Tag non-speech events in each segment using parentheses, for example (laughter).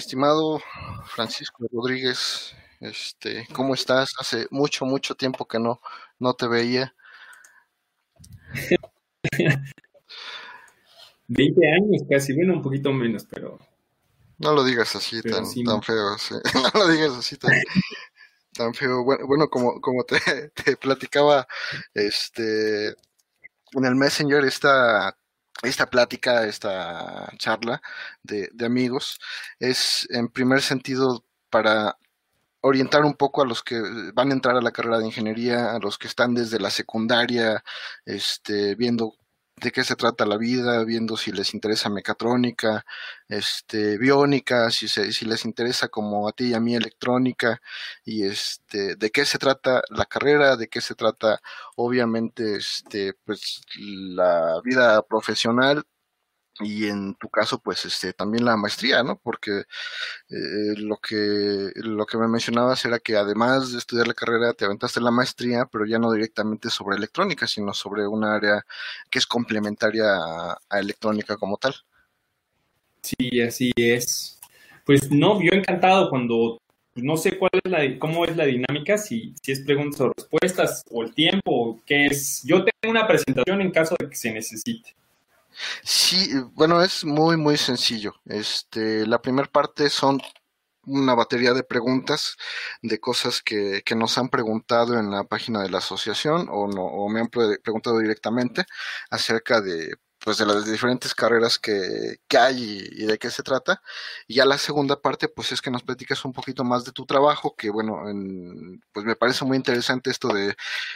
Estimado Francisco Rodríguez, este, ¿cómo estás? Hace mucho, mucho tiempo que no, no te veía. (laughs) 20 años casi, bueno, un poquito menos, pero... No lo digas así tan, tan feo, (laughs) no lo digas así tan, tan feo. Bueno, bueno como, como te, (laughs) te, platicaba este, en el Messenger, esta, esta plática, esta charla de, amigos, es en primer sentido para orientar un poco a los que van a entrar a la carrera de ingeniería, a los que están desde la secundaria, este, viendo de qué se trata la vida, viendo si les interesa mecatrónica, este, biónica, si, si les interesa como a ti y a mí electrónica, y este, de qué se trata la carrera, de qué se trata obviamente este, pues, la vida profesional y en tu caso pues este también la maestría no porque eh, lo que lo que me mencionabas era que además de estudiar la carrera te aventaste la maestría pero ya no directamente sobre electrónica sino sobre un área que es complementaria a, electrónica como tal. Sí así es. Pues no yo encantado cuando no sé cuál es la cómo es la dinámica si si es preguntas o respuestas o el tiempo o qué es. Yo tengo una presentación en caso de que se necesite Sí, bueno, es muy, muy sencillo. Este, la primera parte son una batería de preguntas de cosas que, que, nos han preguntado en la página de la asociación o, no, o me han preguntado directamente acerca de pues de las diferentes carreras que, que hay y, de qué se trata. Y ya la segunda parte, pues es que nos platicas un poquito más de tu trabajo, que bueno, en, pues me parece muy interesante esto de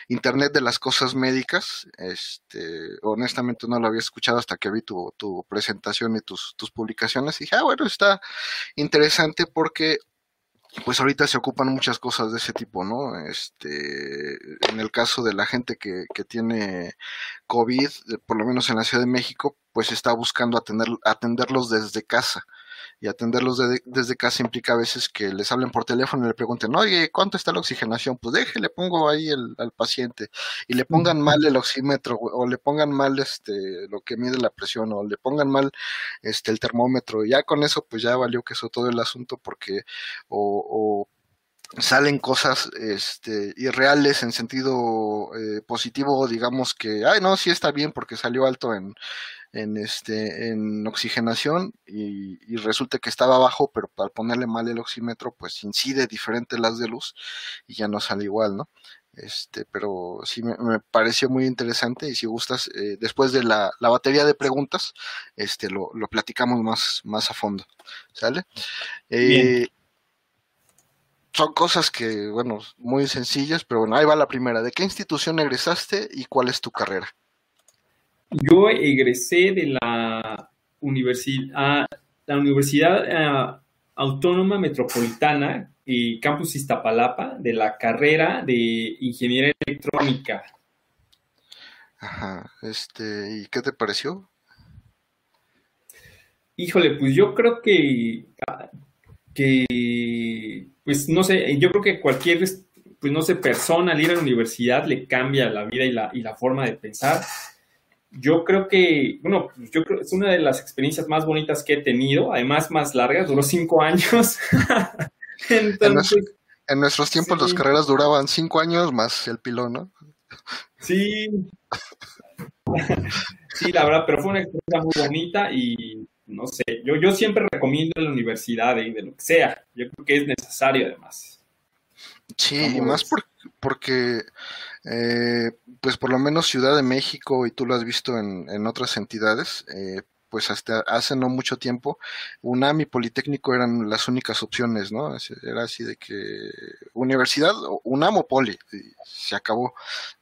Internet de las cosas médicas. Este, honestamente no lo había escuchado hasta que vi tu, tu presentación y tus, tus publicaciones. Y dije, ah, bueno, está interesante porque pues ahorita se ocupan muchas cosas de ese tipo, ¿no? Este, en el caso de la gente que, que tiene COVID, por lo menos en la Ciudad de México, pues está buscando atender, atenderlos desde casa y atenderlos desde casa implica a veces que les hablen por teléfono y le pregunten, oye, ¿cuánto está la oxigenación? Pues deje, le pongo ahí el, al paciente y le pongan mal el oxímetro o le pongan mal este lo que mide la presión o le pongan mal este el termómetro. Y ya con eso pues ya valió que eso todo el asunto porque o, salen cosas este, irreales en sentido eh, positivo, digamos que, ay, no, sí está bien porque salió alto en, en, este, en oxigenación y, resulta que estaba bajo, pero al ponerle mal el oxímetro, pues incide diferente las de luz y ya no sale igual, ¿no? Este, pero sí me, pareció muy interesante y si gustas, eh, después de la, la, batería de preguntas, este, lo, lo, platicamos más, más a fondo, ¿sale? Eh, son cosas que, bueno, muy sencillas, pero bueno, ahí va la primera. ¿De qué institución egresaste y cuál es tu carrera? Yo egresé de la universidad, la Universidad eh, Autónoma Metropolitana y Campus Iztapalapa de la carrera de Ingeniería Electrónica. Ajá, este, ¿y qué te pareció? Híjole, pues yo creo que, que, pues no sé, yo creo que cualquier, pues no sé, persona al ir a la universidad le cambia la vida y la, y la forma de pensar yo creo que, bueno, yo creo que es una de las experiencias más bonitas que he tenido, además más largas, duró cinco años. (laughs) Entonces, en, nuestros tiempos las carreras duraban cinco años más el pilón, ¿no? Sí. sí, la verdad, pero fue una experiencia muy bonita y no sé, yo, yo siempre recomiendo en la universidad y de, lo que sea, yo creo que es necesario además. Sí, y más porque eh, pues por lo menos Ciudad de México, y tú lo has visto en, en otras entidades, eh, pues hasta hace no mucho tiempo, UNAM y Politécnico eran las únicas opciones, ¿no? Era así de que universidad, UNAM o Poli, se acabó.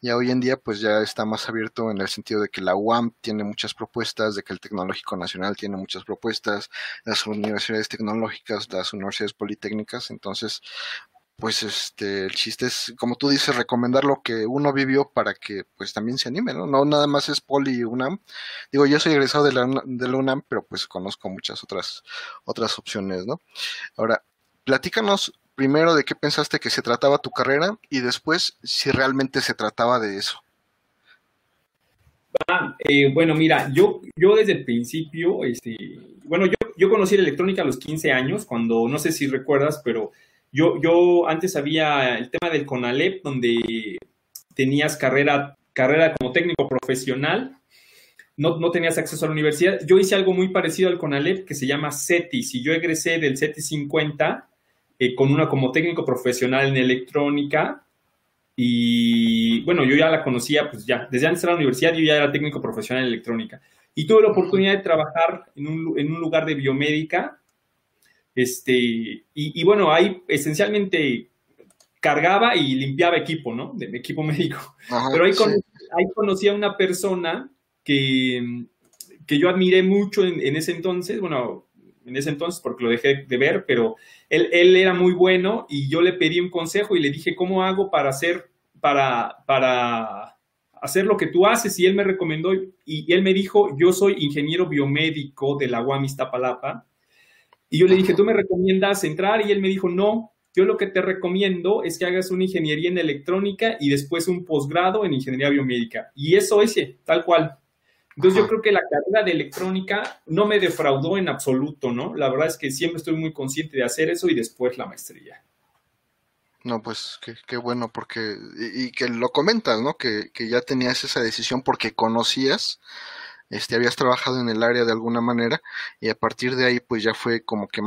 Ya hoy en día pues ya está más abierto en el sentido de que la UAM tiene muchas propuestas, de que el Tecnológico Nacional tiene muchas propuestas, las universidades tecnológicas, las universidades politécnicas, entonces pues este, el chiste es, como tú dices, recomendar lo que uno vivió para que pues también se anime, ¿no? No nada más es Poli UNAM. Digo, yo soy egresado de la, de la UNAM, pero pues conozco muchas otras, otras opciones, ¿no? Ahora, platícanos primero de qué pensaste que se trataba tu carrera y después si realmente se trataba de eso. Ah, eh, bueno, mira, yo, yo desde el principio, este, bueno, yo yo conocí la electrónica a los 15 años, cuando, no sé si recuerdas, pero yo, yo antes había el tema del CONALEP, donde tenías carrera, carrera como técnico profesional, no, no, tenías acceso a la universidad. Yo hice algo muy parecido al CONALEP que se llama CETIS y yo egresé del CETIS 50 eh, con una como técnico profesional en electrónica. Y bueno, yo ya la conocía, pues ya, desde antes de la universidad yo ya era técnico profesional en electrónica. Y tuve la oportunidad de trabajar en un, en un lugar de biomédica este, y, y, bueno, ahí esencialmente cargaba y limpiaba equipo, ¿no? De equipo (laughs) médico. Pero ahí, ahí conocí a una persona que, que yo admiré mucho en, ese entonces, bueno, en ese entonces porque lo dejé de ver, pero él, él, era muy bueno y yo le pedí un consejo y le dije, ¿cómo hago para hacer, para, para hacer lo que tú haces? Y él me recomendó y, él me dijo, yo soy ingeniero biomédico de la UAM Iztapalapa. Y yo le dije, ¿tú me recomiendas entrar? Y él me dijo, no, yo lo que te recomiendo es que hagas una ingeniería en electrónica y después un posgrado en ingeniería biomédica. Y eso es tal cual. Entonces yo creo que la carrera de electrónica no me defraudó en absoluto, ¿no? La verdad es que siempre estoy muy consciente de hacer eso y después la maestría. No, pues qué, bueno, porque, y, que lo comentas, ¿no? Que, que, ya tenías esa decisión porque conocías, este, habías trabajado en el área de alguna manera, y a partir de ahí, pues ya fue como que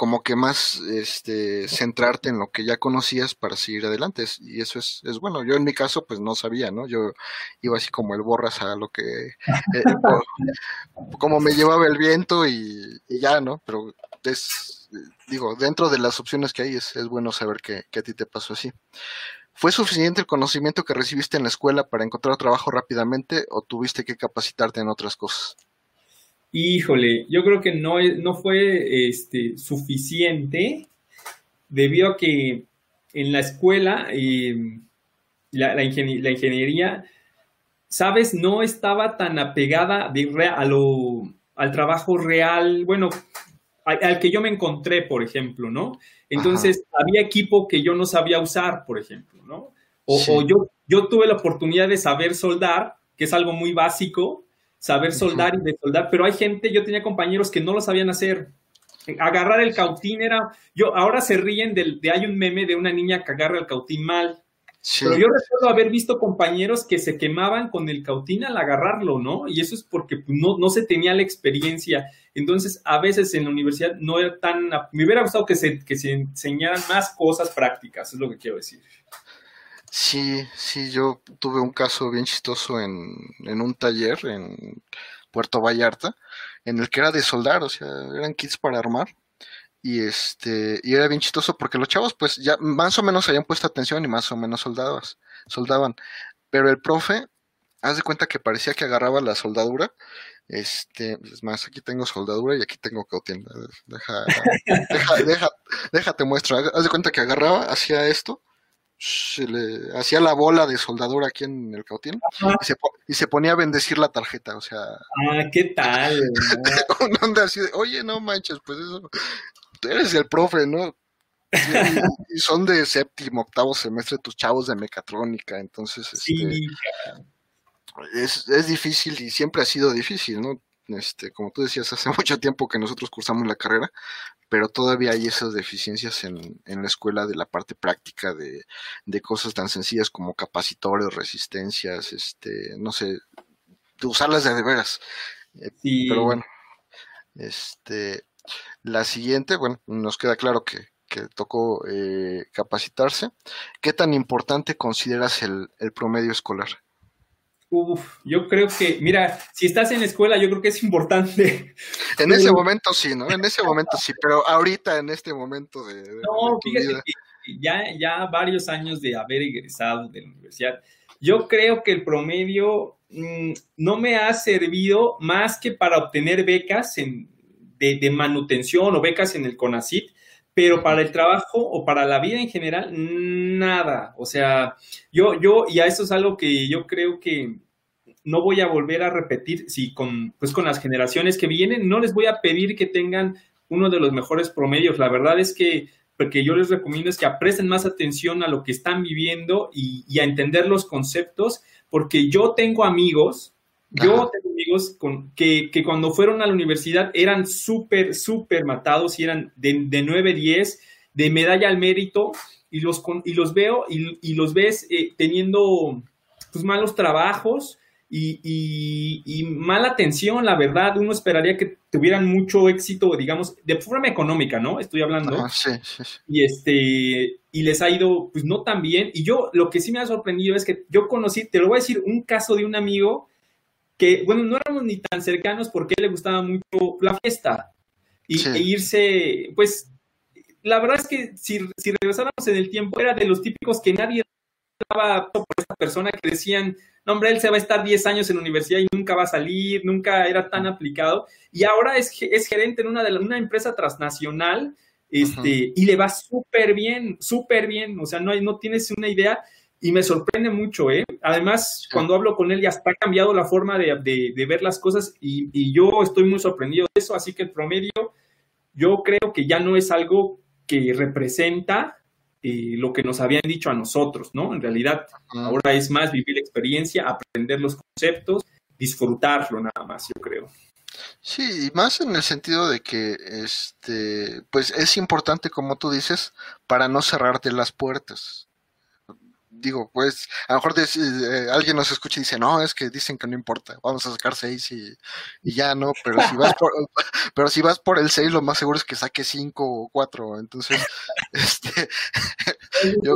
como que más este, centrarte en lo que ya conocías para seguir adelante. Y eso es, es bueno. Yo en mi caso, pues no sabía, ¿no? Yo iba así como el borras a lo que, eh, (laughs) como me llevaba el viento y, ya, ¿no? Pero es, digo, dentro de las opciones que hay, es, es bueno saber que, que a ti te pasó así. ¿Fue suficiente el conocimiento que recibiste en la escuela para encontrar trabajo rápidamente o tuviste que capacitarte en otras cosas? Híjole, yo creo que no, no fue este, suficiente debido a que en la escuela em, la, la, ingeniería, sabes, no estaba tan apegada a lo, al trabajo real, bueno, al, que yo me encontré, por ejemplo, ¿no? Entonces, había equipo que yo no sabía usar, por ejemplo, ¿no? O, o, yo, yo tuve la oportunidad de saber soldar, que es algo muy básico, saber soldar y de soldar, pero hay gente, yo tenía compañeros que no lo sabían hacer. Agarrar el cautín era, yo, ahora se ríen de, de hay un meme de una niña que agarra el cautín mal. Pero yo recuerdo haber visto compañeros que se quemaban con el cautín al agarrarlo, ¿no? Y eso es porque no, no se tenía la experiencia. Entonces, a veces en la universidad no era tan... Me hubiera gustado que se, que se enseñaran más cosas prácticas, es lo que quiero decir. Sí, sí, yo tuve un caso bien chistoso en, en un taller en Puerto Vallarta, en el que era de soldar, o sea, eran kits para armar. Y este, y era bien chistoso porque los chavos, pues, ya más o menos habían puesto atención y más o menos soldabas, soldaban. Pero el profe, haz de cuenta que parecía que agarraba la soldadura. Este, es más, aquí tengo soldadura y aquí tengo cautín. Deja, deja, (laughs) deja, déjate muestro. Haz de cuenta que agarraba, hacía esto se le hacía la bola de soldadura aquí en el cautín y se, ponía a bendecir la tarjeta, o sea. Ah, ¿qué tal? (laughs) onda así de, oye, no manches, pues eso, tú eres el profe, ¿no? Y, son de séptimo, octavo semestre tus chavos de mecatrónica, entonces este, es, es difícil y siempre ha sido difícil, ¿no? Este, como tú decías, hace (laughs) mucho tiempo que nosotros cursamos la carrera, pero todavía hay esas deficiencias en, en la escuela de la parte práctica de, de, cosas tan sencillas como capacitores, resistencias, este, no sé, de usarlas de, de veras. Eh, pero bueno, este, la siguiente, bueno, nos queda claro que, que tocó eh, capacitarse. ¿Qué tan importante consideras el, el promedio escolar? Uf, yo creo que, mira, si estás en la escuela, yo creo que es importante. (laughs) En ese (laughs) momento sí, ¿no? En ese momento sí, pero ahorita, en este momento de. no, fíjate que ya, ya varios años de haber egresado de la universidad, yo creo que el promedio mm, no me ha servido más que para obtener becas en, de, de, manutención o becas en el CONACIT, pero para el trabajo o para la vida en general, nada. O sea, yo, yo, y a eso es algo que yo creo que no voy a volver a repetir, si con, pues con las generaciones que vienen, no les voy a pedir que tengan uno de los mejores promedios. La verdad es que porque yo les recomiendo es que presten más atención a lo que están viviendo y, y a entender los conceptos, porque yo tengo amigos Yo tengo amigos con, que, que, cuando fueron a la universidad eran súper, súper matados y eran de, de 9, 10, de medalla al mérito, y los, y los veo y, y los ves eh, teniendo pues, malos trabajos y, y, mala atención, la verdad. Uno esperaría que tuvieran mucho éxito, digamos, de forma económica, ¿no? Estoy hablando. sí, sí, sí. Y este, y les ha ido, pues no tan bien. Y yo, lo que sí me ha sorprendido es que yo conocí, te lo voy a decir, un caso de un amigo que, bueno, no éramos ni tan cercanos porque a él le gustaba mucho la fiesta. Y e irse, pues, la verdad es que si, si regresáramos en el tiempo, era de los típicos que nadie daba por esta persona que decían, no, hombre, él se va a estar 10 años en la universidad y nunca va a salir, nunca era tan aplicado. Y ahora es, es gerente en una, de una empresa transnacional este, y le va súper bien, súper bien. O sea, no, hay, no tienes una idea y me sorprende mucho, ¿eh? Además, cuando hablo con él ya está cambiado la forma de, de, ver las cosas y, y, yo estoy muy sorprendido de eso, así que el promedio, yo creo que ya no es algo que representa eh, lo que nos habían dicho a nosotros, ¿no? En realidad, ahora es más vivir la experiencia, aprender los conceptos, disfrutarlo nada más, yo creo. Sí, y más en el sentido de que, este, pues es importante, como tú dices, para no cerrarte las puertas digo, pues, a lo mejor eh, alguien nos escucha y dice, no, es que dicen que no importa, vamos a sacar seis y, ya, ¿no? Pero si vas por, (laughs) (laughs) pero si vas por el seis, lo más seguro es que saque cinco o cuatro. Entonces, (laughs) este, yo,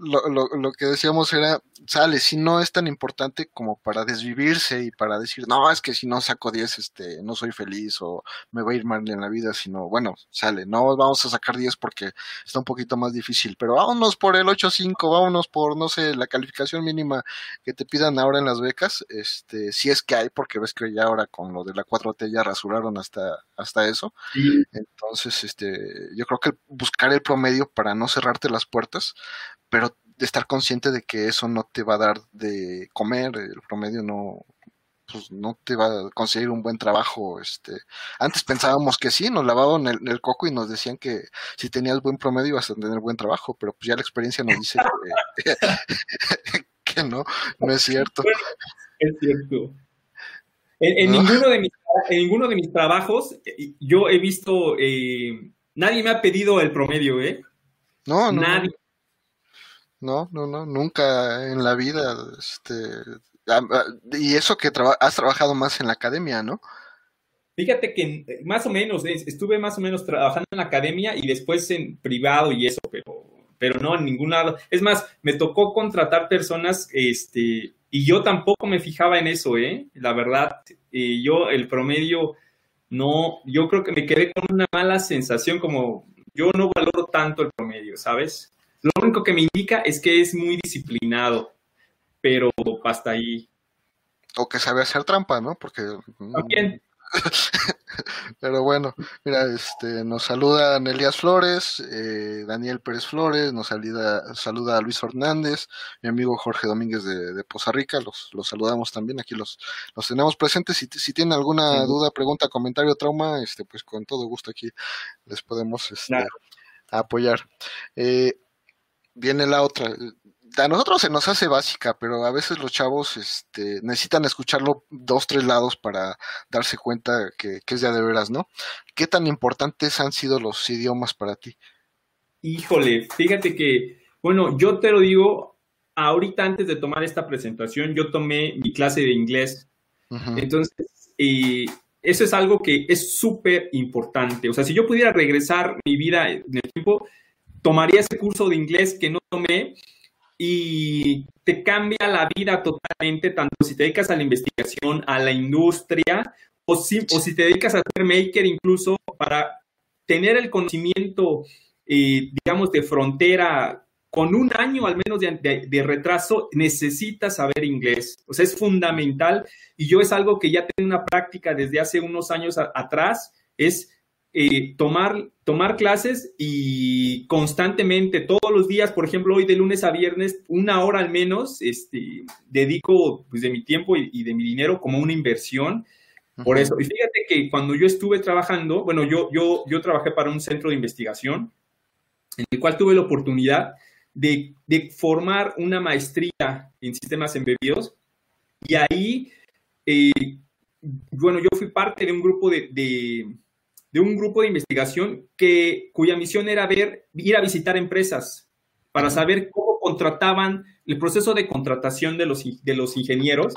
lo, lo, lo, que decíamos era, sale, si no es tan importante como para desvivirse y para decir, no, es que si no saco 10, este, no soy feliz o me voy a ir mal en la vida, sino, bueno, sale, no vamos a sacar 10 porque está un poquito más difícil, pero vámonos por el 8-5, vámonos por, no sé, la calificación mínima que te pidan ahora en las becas, este, si es que hay, porque ves que ya ahora con lo de la 4T ya rasuraron hasta, hasta eso, entonces, este, yo creo que buscar el promedio para no cerrarte las puertas, pero de estar consciente de que eso no te va a dar de comer, el promedio no, pues no te va a conseguir un buen trabajo. Este, antes pensábamos que sí, nos lavaban el, el, coco y nos decían que si tenías buen promedio ibas a tener buen trabajo, pero pues ya la experiencia nos dice que, (laughs) que no, no es cierto. es cierto. En, ninguno de mis, en ninguno de mis trabajos yo he visto, eh, nadie me ha pedido el promedio, ¿eh? No, no. Nadie. No, no, no, nunca en la vida, este, y eso que has trabajado más en la academia, ¿no? Fíjate que más o menos, estuve más o menos trabajando en la academia y después en privado y eso, pero, pero no en ningún lado. Es más, me tocó contratar personas, este, y yo tampoco me fijaba en eso, ¿eh? La verdad, eh, yo el promedio, no, yo creo que me quedé con una mala sensación, como yo no valoro tanto el promedio, ¿sabes? Lo único que me indica es que es muy disciplinado, pero hasta ahí. O que sabe hacer trampa, ¿no? Porque. También. (laughs) Pero bueno, mira, este, nos saluda Nelías Flores, eh, Daniel Pérez Flores, nos saluda, saluda a Luis Hernández, mi amigo Jorge Domínguez de, Poza Rica, los, los, saludamos también, aquí los, los tenemos presentes. Si, si tienen alguna duda, pregunta, comentario, trauma, este, pues con todo gusto aquí les podemos este, apoyar. Eh, viene la otra. A nosotros se nos hace básica, pero a veces los chavos este, necesitan escucharlo dos, tres lados para darse cuenta que, es ya de veras, ¿no? ¿Qué tan importantes han sido los idiomas para ti? Híjole, fíjate que, bueno, yo te lo digo, ahorita antes de tomar esta presentación, yo tomé mi clase de inglés. Entonces, y eso es algo que es súper importante. O sea, si yo pudiera regresar mi vida en el tiempo, tomaría ese curso de inglés que no tomé y te cambia la vida totalmente, tanto si te dedicas a la investigación, a la industria, o si, te dedicas a ser maker incluso para tener el conocimiento, eh, digamos, de frontera con un año al menos de, retraso, necesitas saber inglés. O sea, es fundamental. Y yo es algo que ya tengo una práctica desde hace unos años atrás, es eh, tomar, tomar clases y constantemente, todos los días, por ejemplo, hoy de lunes a viernes, una hora al menos, este, dedico pues, de mi tiempo y, de mi dinero como una inversión. Por eso, y fíjate que cuando yo estuve trabajando, bueno, yo, yo, yo trabajé para un centro de investigación, en el cual tuve la oportunidad de, de formar una maestría en sistemas embebidos Y ahí, eh, bueno, yo fui parte de un grupo de, de, un grupo de investigación que, cuya misión era ver, ir a visitar empresas para saber cómo contrataban, el proceso de contratación de los, de los ingenieros.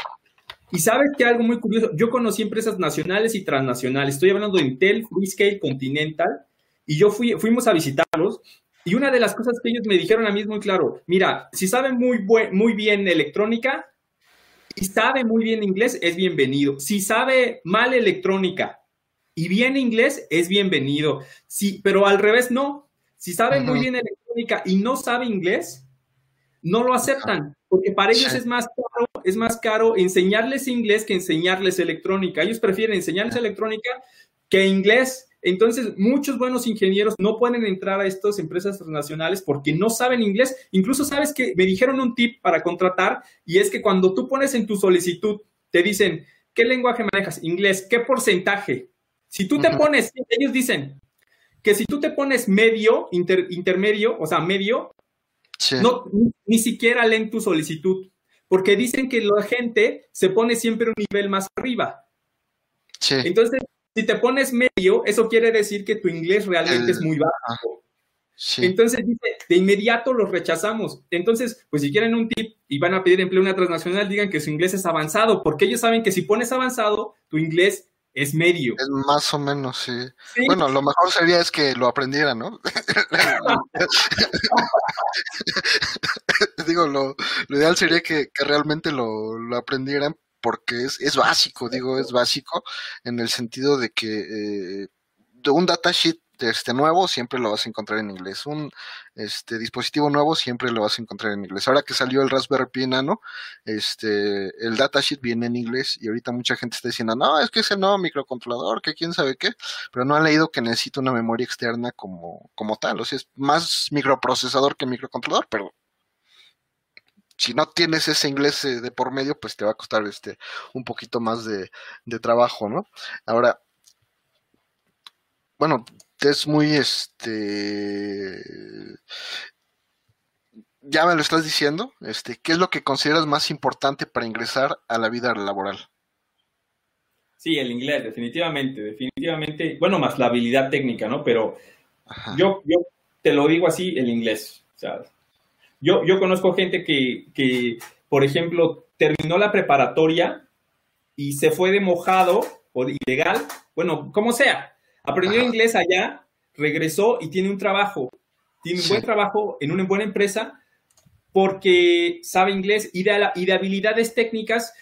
Y sabes que algo muy curioso, yo conocí empresas nacionales y transnacionales, estoy hablando de Intel, Freescale, Continental, y yo fui, fuimos a visitarlos y una de las cosas que ellos me dijeron a mí es muy claro, mira, si saben muy, muy bien electrónica y sabe muy bien inglés, es bienvenido. Si sabe mal electrónica y bien inglés, es bienvenido. Sí, pero al revés no. Si sabe muy bien electrónica y no sabe inglés, no lo aceptan, porque para ellos es más caro, es más caro enseñarles inglés que enseñarles electrónica. Ellos prefieren enseñarles electrónica que inglés. Entonces, muchos buenos ingenieros no pueden entrar a estas empresas transnacionales porque no saben inglés. Incluso sabes que me dijeron un tip para contratar y es que cuando tú pones en tu solicitud, te dicen, ¿qué lenguaje manejas? Inglés, ¿qué porcentaje? Si tú te pones, ellos dicen que si tú te pones medio, intermedio, o sea, medio, no, ni, siquiera leen tu solicitud, porque dicen que la gente se pone siempre un nivel más arriba. Entonces, si te pones medio, eso quiere decir que tu inglés realmente es muy bajo. Entonces dice, de inmediato los rechazamos. Entonces, pues si quieren un tip y van a pedir empleo en una transnacional, digan que su inglés es avanzado, porque ellos saben que si pones avanzado, tu inglés es medio. Es más o menos, sí. Bueno, lo mejor sería es que lo aprendieran, ¿no? (laughs) Digo, lo, ideal sería que, realmente lo, lo aprendieran porque es, es básico, digo, es básico en el sentido de que eh, de un datasheet este nuevo siempre lo vas a encontrar en inglés. Un este dispositivo nuevo siempre lo vas a encontrar en inglés. Ahora que salió el Raspberry Pi Nano, este el datasheet viene en inglés y ahorita mucha gente está diciendo, "No, es que ese nuevo microcontrolador, que quién sabe qué", pero no han leído que necesita una memoria externa como como tal, o sea, es más microprocesador que microcontrolador, pero si no tienes ese inglés eh, de por medio, pues te va a costar este un poquito más de, trabajo, ¿no? Ahora, bueno, es muy este ya me lo estás diciendo, este, ¿qué es lo que consideras más importante para ingresar a la vida laboral? Sí, el inglés, definitivamente, definitivamente, bueno, más la habilidad técnica, ¿no? Pero yo, yo te lo digo así, el inglés, sea, yo, yo conozco gente que, por ejemplo, terminó la preparatoria y se fue de mojado o ilegal, bueno, como sea, aprendió inglés allá, regresó y tiene un trabajo, tiene un buen trabajo en una buena empresa porque sabe inglés y de, y de habilidades técnicas,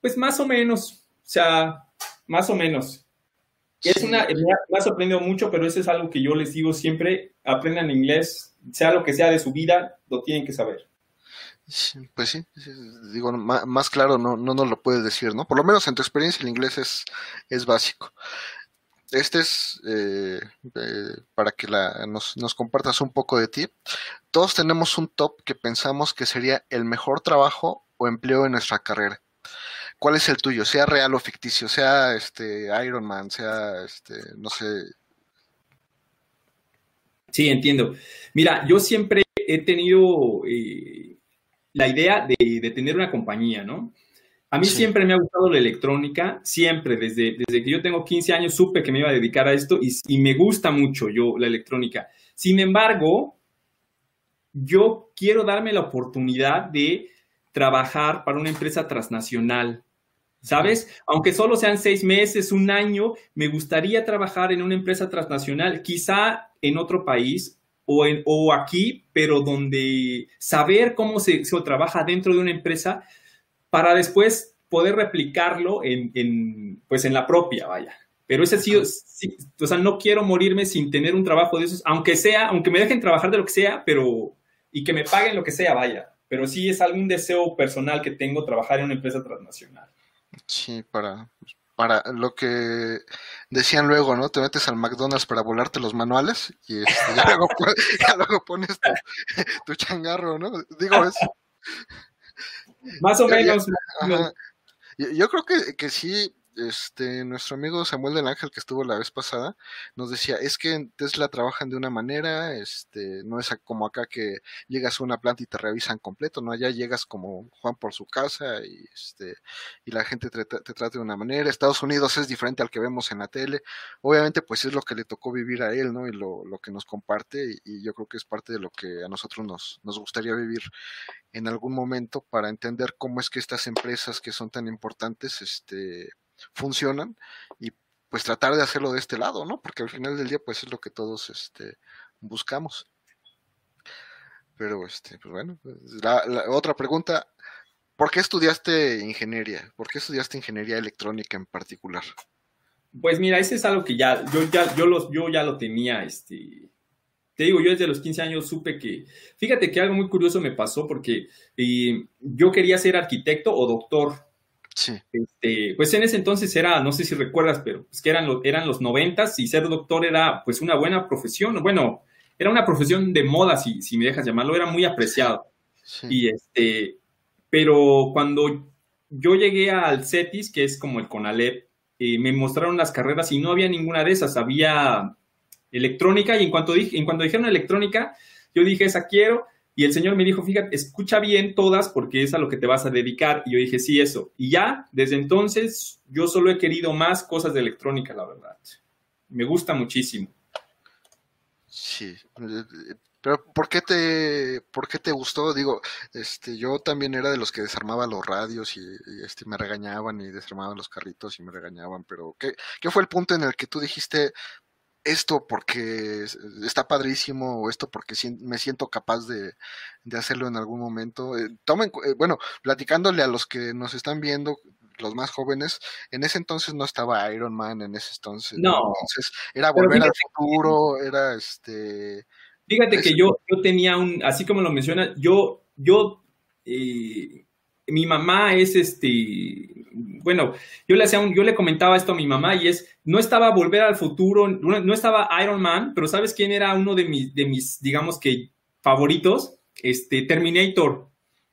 pues más o menos, o sea, más o menos. Es una, me ha, sorprendido mucho, pero eso es algo que yo les digo siempre, aprendan inglés, sea lo que sea de su vida, lo tienen que saber. Pues sí, digo, más, claro no, no nos lo puedes decir, ¿no? Por lo menos en tu experiencia el inglés es, es básico. Este es eh, para que nos, compartas un poco de ti. Todos tenemos un top que pensamos que sería el mejor trabajo o empleo en nuestra carrera. ¿Cuál es el tuyo? Sea real o ficticio, sea este Iron Man, sea este, no sé. Sí, entiendo. Mira, yo siempre he tenido eh, la idea de, tener una compañía, ¿no? A mí siempre me ha gustado la electrónica, siempre, desde, desde que yo tengo 15 años supe que me iba a dedicar a esto y, y me gusta mucho yo la electrónica. Sin embargo, yo quiero darme la oportunidad de trabajar para una empresa transnacional. ¿Sabes? Aunque solo sean seis meses, un año, me gustaría trabajar en una empresa transnacional, quizá en otro país o, en, o aquí, pero donde saber cómo se, trabaja dentro de una empresa para después poder replicarlo en, pues en la propia, vaya. Pero ese sí, o sea, no quiero morirme sin tener un trabajo de esos, aunque sea, aunque me dejen trabajar de lo que sea, pero y que me paguen lo que sea, vaya. Pero sí es algún deseo personal que tengo trabajar en una empresa transnacional. Sí, para, para lo que decían luego, ¿no? Te metes al McDonald's para volarte los manuales y, este, ya, (laughs) luego, pones tu, changarro, ¿no? Digo, es... Más o menos. Yo, creo que, que sí, este, nuestro amigo Samuel del Ángel, que estuvo la vez pasada, nos decía, es que en Tesla trabajan de una manera, este, no es como acá que llegas a una planta y te revisan completo, ¿no? Allá llegas como Juan por su casa y, este, y la gente te, trata de una manera. Estados Unidos es diferente al que vemos en la tele. Obviamente, pues es lo que le tocó vivir a él, ¿no? Y lo, lo que nos comparte, y, y, yo creo que es parte de lo que a nosotros nos, nos gustaría vivir en algún momento para entender cómo es que estas empresas que son tan importantes, este, funcionan y pues tratar de hacerlo de este lado, ¿no? Porque al final del día pues es lo que todos este, buscamos. Pero este, pues bueno, la, la, otra pregunta, ¿por qué estudiaste ingeniería? ¿Por qué estudiaste ingeniería electrónica en particular? Pues mira, ese es algo que ya, yo ya, yo los, yo ya lo tenía, este, te digo, yo desde los 15 años supe que, fíjate que algo muy curioso me pasó porque eh, yo quería ser arquitecto o doctor, Sí. Este, pues en ese entonces era, no sé si recuerdas, pero pues que eran, lo, eran los noventas y ser doctor era pues una buena profesión. Bueno, era una profesión de moda, si, si me dejas llamarlo, era muy apreciado. Sí. Y este, pero cuando yo llegué al CETIS, que es como el CONALEP, eh, me mostraron las carreras y no había ninguna de esas, había electrónica y en cuanto, dije, en cuanto dijeron electrónica, yo dije, esa quiero y el Señor me dijo, fíjate, escucha bien todas porque es a lo que te vas a dedicar. Y yo dije, sí, eso. Y ya, desde entonces, yo solo he querido más cosas de electrónica, la verdad. Me gusta muchísimo. Sí. Pero ¿por qué te, por qué te gustó? Digo, este, yo también era de los que desarmaba los radios y, y este, me regañaban y desarmaban los carritos y me regañaban, pero ¿qué, ¿qué fue el punto en el que tú dijiste, esto porque está padrísimo o esto porque me siento capaz de, de hacerlo en algún momento. Eh, tomen, eh, bueno, platicándole a los que nos están viendo, los más jóvenes, en ese entonces no estaba Iron Man, en ese entonces. No. Entonces era volver al futuro, era este. Fíjate es, que yo, yo tenía un, así como lo menciona, yo, yo, eh, mi mamá es este, bueno, yo le hacía un, yo le comentaba esto a mi mamá y es, no estaba Volver al Futuro, no, estaba Iron Man, pero ¿sabes quién era uno de mis, de mis digamos que, favoritos? Este, Terminator.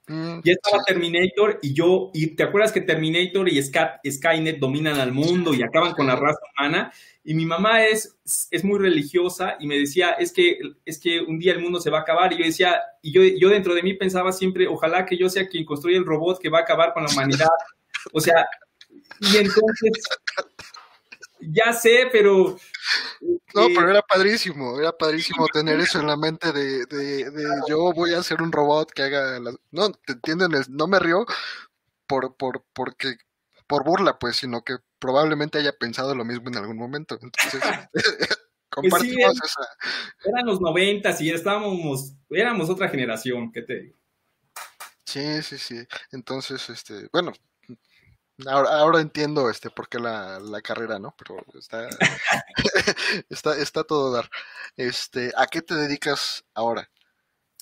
Mm, ya estaba sí. Terminator y yo, y te acuerdas que Terminator y Skynet dominan al mundo y acaban con la raza humana. Y mi mamá es, es muy religiosa y me decía, es que, es que un día el mundo se va a acabar. Y yo decía, y yo, yo dentro de mí pensaba siempre, ojalá que yo sea quien construya el robot que va a acabar con la humanidad. O sea, y entonces, ya sé, pero... No, pero era padrísimo, era padrísimo (laughs) tener eso en la mente de, de, de yo voy a hacer un robot que haga... Las... No, ¿te entienden? No me río por, por, porque, por burla, pues, sino que probablemente haya pensado lo mismo en algún momento. Entonces, compartimos (laughs) (laughs) pues sí, esa... Eran los noventas y estábamos, éramos otra generación, ¿qué te digo? Sí, sí, sí. Entonces, este, bueno, Ahora, ahora, entiendo este por qué la, la carrera, ¿no? Pero está, (laughs) (laughs) está, está todo dar. Este, ¿a qué te dedicas ahora?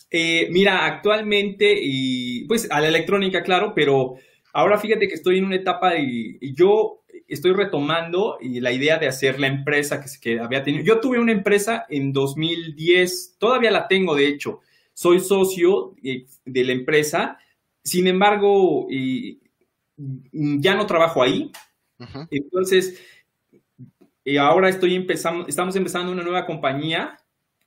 Eh, mira, actualmente, y pues a la electrónica, claro, pero ahora fíjate que estoy en una etapa y, yo estoy retomando y la idea de hacer la empresa que, que había tenido. Yo tuve una empresa en 2010, todavía la tengo, de hecho. Soy socio eh, de la empresa. Sin embargo, y, ya no trabajo ahí. Uh -huh. Entonces, eh, ahora estoy empezando, estamos empezando una nueva compañía,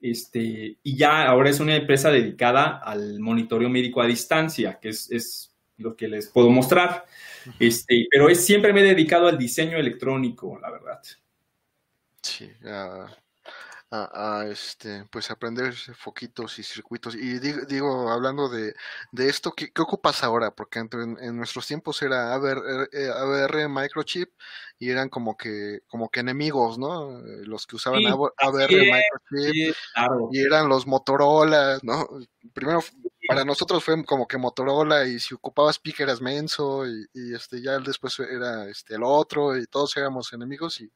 este, y ya ahora es una empresa dedicada al monitoreo médico a distancia, que es, es lo que les puedo mostrar. Uh -huh. Este, pero es, siempre me he dedicado al diseño electrónico, la verdad. Sí, uh, a, a, este pues aprender foquitos y circuitos y digo, digo hablando de, de esto ¿qué, ¿qué, ocupas ahora? porque en, en, nuestros tiempos era ABR, eh, ABR microchip y eran como que como que enemigos ¿no? los que usaban sí, ABR microchip sí, claro. y eran los Motorola ¿no? primero para nosotros fue como que Motorola y si ocupabas PIC eras menso y, y, este ya después era este el otro y todos éramos enemigos y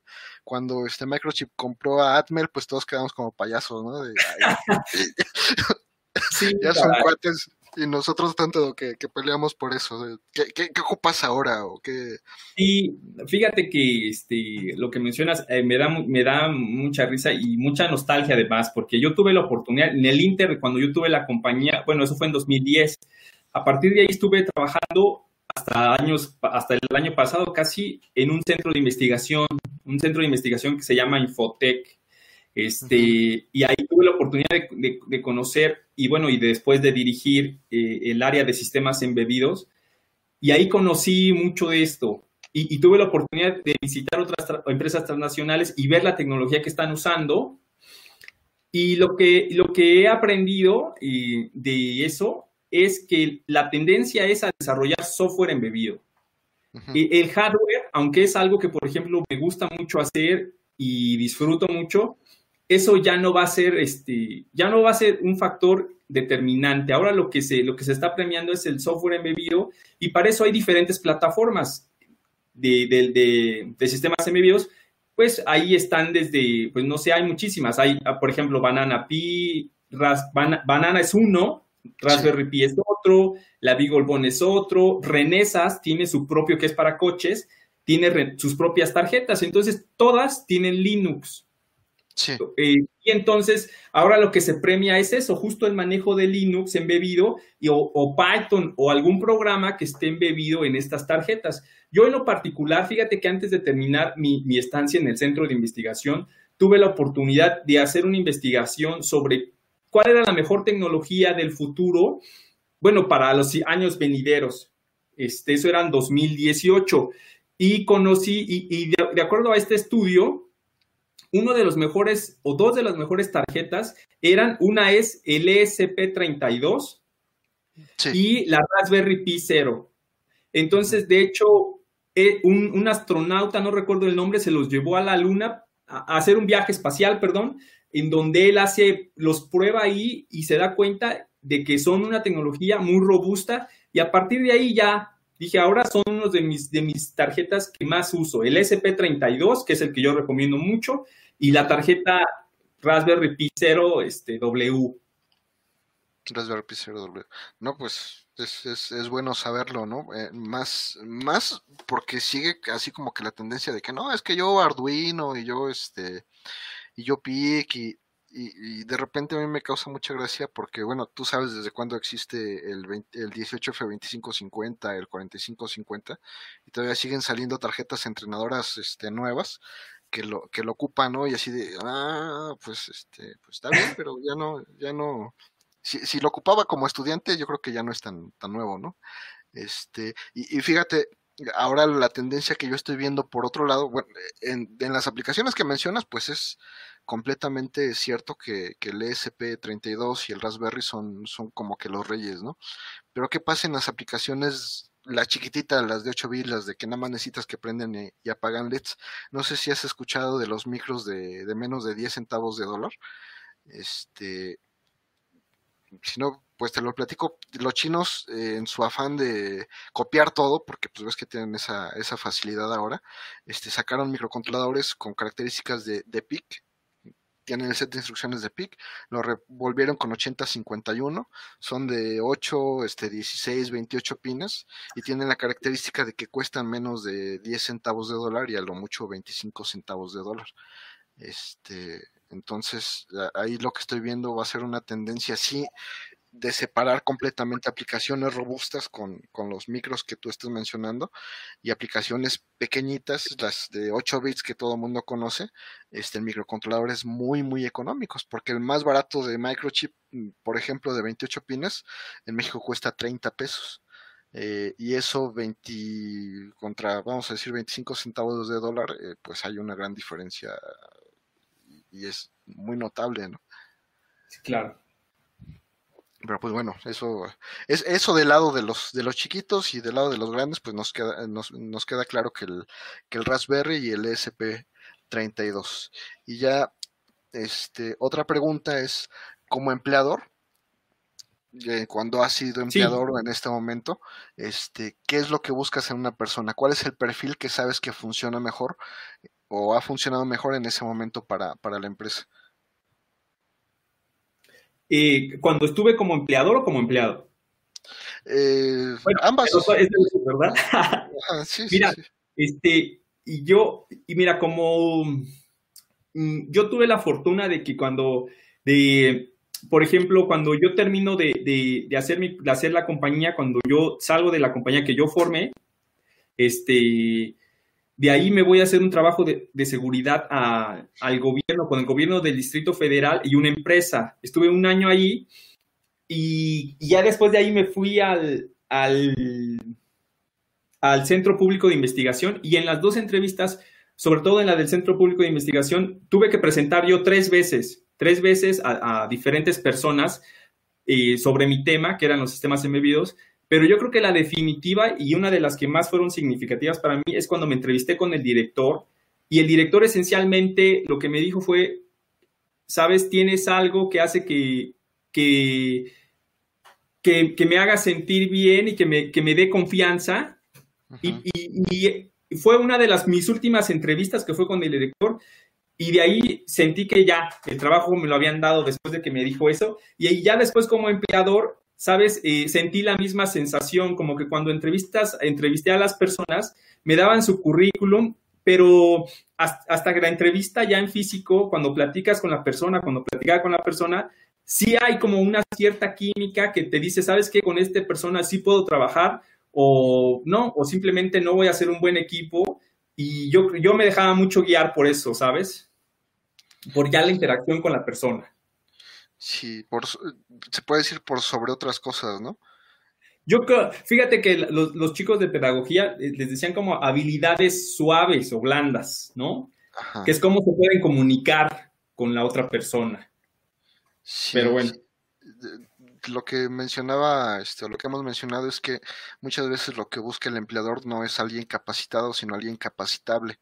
cuando este Microchip compró a Atmel pues todos quedamos como payasos, ¿no? De, (laughs) (laughs) sí, ya son cuates y nosotros tanto que, que peleamos por eso. ¿Qué, qué, qué ocupas ahora? O qué? Y fíjate que este, lo que mencionas eh, me, da, me da mucha risa y mucha nostalgia además, porque yo tuve la oportunidad en el Inter, cuando yo tuve la compañía, bueno, eso fue en 2010, a partir de ahí estuve trabajando hasta años, hasta el año pasado casi en un centro de investigación, un centro de investigación que se llama Infotec. Este, Y ahí tuve la oportunidad de, conocer y bueno, y después de dirigir eh, el área de sistemas embebidos. Y ahí conocí mucho de esto. Y, y, tuve la oportunidad de visitar otras empresas transnacionales y ver la tecnología que están usando. Y lo que, lo que he aprendido eh, de eso es que la tendencia es a desarrollar software embebido. El hardware, aunque es algo que, por ejemplo, me gusta mucho hacer y disfruto mucho, eso ya no va a ser, este, ya no va a ser un factor determinante. Ahora lo que se, lo que se está premiando es el software embebido y para eso hay diferentes plataformas de, sistemas embebidos. Pues ahí están desde, pues no sé, hay muchísimas. Hay, por ejemplo, Banana Pi, Banana es uno, Raspberry Pi es otro, la Beagle es otro, Renesas tiene su propio que es para coches, tiene sus propias tarjetas, entonces todas tienen Linux. Y entonces, ahora lo que se premia es eso, justo el manejo de Linux embebido y, o, Python o algún programa que esté embebido en estas tarjetas. Yo en lo particular, fíjate que antes de terminar mi, mi estancia en el centro de investigación, tuve la oportunidad de hacer una investigación sobre cuál era la mejor tecnología del futuro, bueno, para los años venideros. Este, eso eran 2018. Y conocí, y, de, acuerdo a este estudio, uno de los mejores o dos de las mejores tarjetas eran, una es el ESP32 y la Raspberry Pi 0. Entonces, de hecho, eh, un, un, astronauta, no recuerdo el nombre, se los llevó a la Luna a hacer un viaje espacial, perdón, en donde él hace, los prueba ahí y se da cuenta de que son una tecnología muy robusta y a partir de ahí ya dije, ahora son uno de mis, de mis tarjetas que más uso, el SP32, que es el que yo recomiendo mucho, y la tarjeta Raspberry Pi 0 este, W. Raspberry Pi 0 W. No, pues es, es, bueno saberlo, ¿no? Eh, más, más porque sigue así como que la tendencia de que no, es que yo Arduino y yo este y yo PIC y, y, de repente a mí me causa mucha gracia porque, bueno, tú sabes desde cuándo existe el, el 18F2550, el 4550 y todavía siguen saliendo tarjetas entrenadoras este, nuevas que lo, que lo ocupan, ¿no? Y así de, ah, pues, este, pues está bien, pero ya no, ya no, si, si lo ocupaba como estudiante, yo creo que ya no es tan, tan nuevo, ¿no? Este, y, y fíjate, ahora la tendencia que yo estoy viendo por otro lado, bueno, en, en las aplicaciones que mencionas, pues es completamente cierto que, que, el ESP32 y el Raspberry son, son como que los reyes, ¿no? Pero ¿qué pasa en las aplicaciones, las chiquititas, las de 8 bits, las de que nada más necesitas que prenden y, apagan LEDs? No sé si has escuchado de los micros de, de menos de 10 centavos de dólar. Este, si no, pues te lo platico, los chinos eh, en su afán de copiar todo, porque pues ves que tienen esa, esa facilidad ahora, este, sacaron microcontroladores con características de, de PIC, tienen el set de instrucciones de PIC, lo revolvieron con 8051, son de 8, este, 16, 28 pines y tienen la característica de que cuestan menos de 10 centavos de dólar y a lo mucho 25 centavos de dólar. Este, entonces, ahí lo que estoy viendo va a ser una tendencia así de separar completamente aplicaciones robustas con, los micros que tú estás mencionando y aplicaciones pequeñitas, las de 8 bits que todo el mundo conoce, este, microcontroladores muy, muy económicos, porque el más barato de microchip, mm, por ejemplo, de 28 pines, en México cuesta 30 pesos. Eh, y eso 20 contra, vamos a decir, 25 centavos de dólar, eh, pues hay una gran diferencia y es muy notable, ¿no? claro. Pero pues bueno, eso es eso del lado de los de los chiquitos y del lado de los grandes, pues nos queda nos, nos queda claro que el que el Raspberry y el ESP32. Y ya este otra pregunta es como empleador eh, cuando has sido empleador en este momento, este, ¿qué es lo que buscas en una persona? ¿Cuál es el perfil que sabes que funciona mejor o ha funcionado mejor en ese momento para, para la empresa? Eh, ¿Cuando estuve como empleador o como empleado? Eh, ambas. ¿verdad? mira, este, y yo, y mira, como mm, yo tuve la fortuna de que cuando, de, por ejemplo, cuando yo termino de, hacer de hacer la compañía, cuando yo salgo de la compañía que yo formé, este, de ahí me voy a hacer un trabajo de, seguridad al gobierno, con el gobierno del Distrito Federal y una empresa. Estuve un año ahí y, ya después de ahí me fui al, al, al Centro Público de Investigación y en las dos entrevistas, sobre todo en la del Centro Público de Investigación, tuve que presentar yo tres veces, tres veces a, diferentes personas eh, sobre mi tema, que eran los sistemas embebidos, pero yo creo que la definitiva y una de las que más fueron significativas para mí es cuando me entrevisté con el director y el director esencialmente lo que me dijo fue, sabes, tienes algo que hace que, que, que, me haga sentir bien y que me, que me dé confianza. Y, y, fue una de las mis últimas entrevistas que fue con el director. Y de ahí sentí que ya el trabajo me lo habían dado después de que me dijo eso. Y ya después como empleador ¿sabes? Sentí la misma sensación, como que cuando entrevistas, entrevisté a las personas, me daban su currículum, pero hasta, que la entrevista ya en físico, cuando platicas con la persona, cuando platicas con la persona, sí hay como una cierta química que te dice, ¿sabes qué? Con esta persona sí puedo trabajar o no, o simplemente no voy a ser un buen equipo. Y yo, yo me dejaba mucho guiar por eso, ¿sabes? Por ya la interacción con la persona. Sí, por, se puede decir por sobre otras cosas, ¿no? Yo creo, fíjate que los, chicos de pedagogía eh, les decían como habilidades suaves o blandas, ¿no? Que es cómo se pueden comunicar con la otra persona. Pero bueno. Lo que mencionaba, este, lo que hemos mencionado es que muchas veces lo que busca el empleador no es alguien capacitado, sino alguien capacitable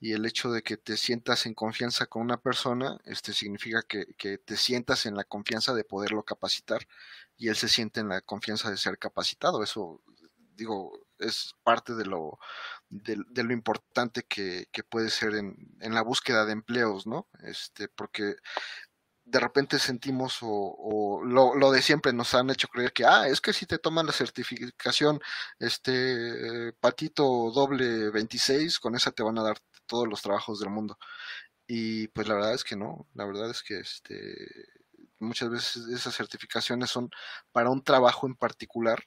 y el hecho de que te sientas en confianza con una persona, este significa que, que, te sientas en la confianza de poderlo capacitar y él se siente en la confianza de ser capacitado. Eso, digo, es parte de lo, de, lo importante que, que, puede ser en, en, la búsqueda de empleos, ¿no? Este, porque de repente sentimos o, lo, lo, de siempre nos han hecho creer que, ah, es que si te toman la certificación, este, patito doble 26, con esa te van a dar todos los trabajos del mundo. Y pues la verdad es que no, la verdad es que este, muchas veces esas certificaciones son para un trabajo en particular,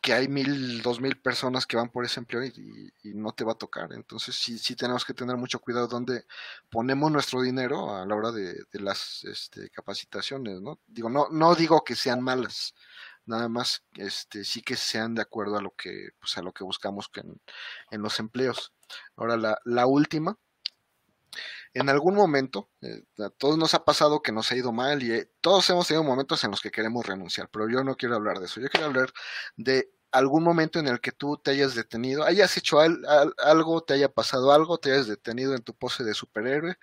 que hay mil, dos mil personas que van por ese empleo y, no te va a tocar. Entonces sí, sí tenemos que tener mucho cuidado donde ponemos nuestro dinero a la hora de, las este, capacitaciones, ¿no? Digo, no, no digo que sean malas, nada más este sí que sean de acuerdo a lo que pues a lo que buscamos en, en los empleos. Ahora la, la última en algún momento eh, a todos nos ha pasado que nos ha ido mal y eh, todos hemos tenido momentos en los que queremos renunciar pero yo no quiero hablar de eso. Yo quiero hablar de algún momento en el que tú te hayas detenido, hayas hecho algo, te haya pasado algo, te hayas detenido en tu pose de superhéroe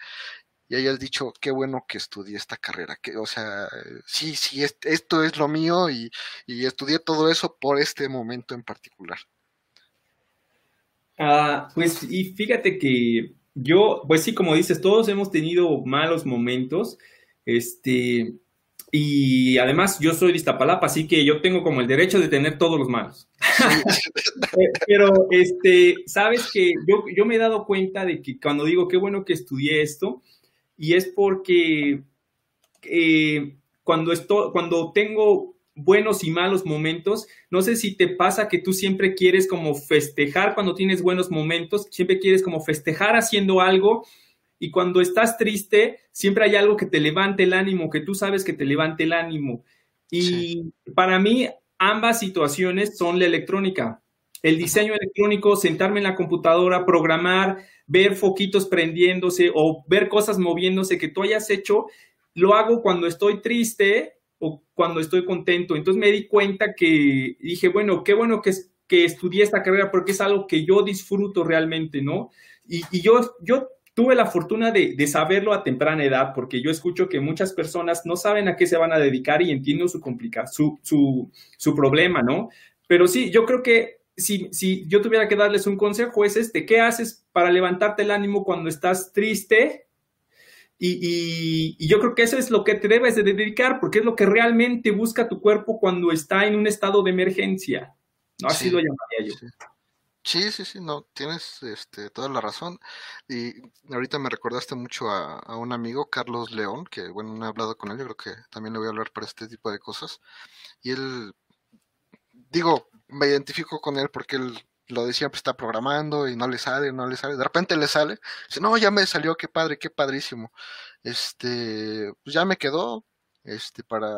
y hayas dicho, qué bueno que estudié esta carrera, que, o sea, sí, sí, esto es lo mío y, estudié todo eso por este momento en particular. Ah, pues, y fíjate que yo, pues sí, como dices, todos hemos tenido malos momentos, este, y además yo soy de Iztapalapa, así que yo tengo como el derecho de tener todos los malos. (laughs) Eh, pero, este, sabes que yo, yo me he dado cuenta de que cuando digo qué bueno que estudié esto, y es porque eh, cuando, estoy, cuando tengo buenos y malos momentos, no sé si te pasa que tú siempre quieres como festejar cuando tienes buenos momentos, siempre quieres como festejar haciendo algo y cuando estás triste, siempre hay algo que te levante el ánimo, que tú sabes que te levante el ánimo. Y para mí, ambas situaciones son la electrónica. El diseño electrónico, sentarme en la computadora, programar, ver foquitos prendiéndose o ver cosas moviéndose que tú hayas hecho, lo hago cuando estoy triste o cuando estoy contento. Entonces me di cuenta que dije, bueno, qué bueno que, que estudié esta carrera porque es algo que yo disfruto realmente, ¿no? Y, yo, yo tuve la fortuna de, saberlo a temprana edad porque yo escucho que muchas personas no saben a qué se van a dedicar y entiendo su, su, su, su problema, ¿no? Pero sí, yo creo que si, yo tuviera que darles un consejo, es este, ¿qué haces para levantarte el ánimo cuando estás triste? Y, yo creo que eso es lo que te debes de dedicar, porque es lo que realmente busca tu cuerpo cuando está en un estado de emergencia. ¿no? Así lo llamaría yo. Sí, sí, sí, no, tienes este, toda la razón. Y ahorita me recordaste mucho a, a un amigo, Carlos León, que bueno, no he hablado con él, yo creo que también le voy a hablar para este tipo de cosas. Y él, digo, me identifico con él porque él lo de siempre está programando y no le sale, no le sale. De repente le sale, dice, no, ya me salió, qué padre, qué padrísimo. Este, pues ya me quedó, este, para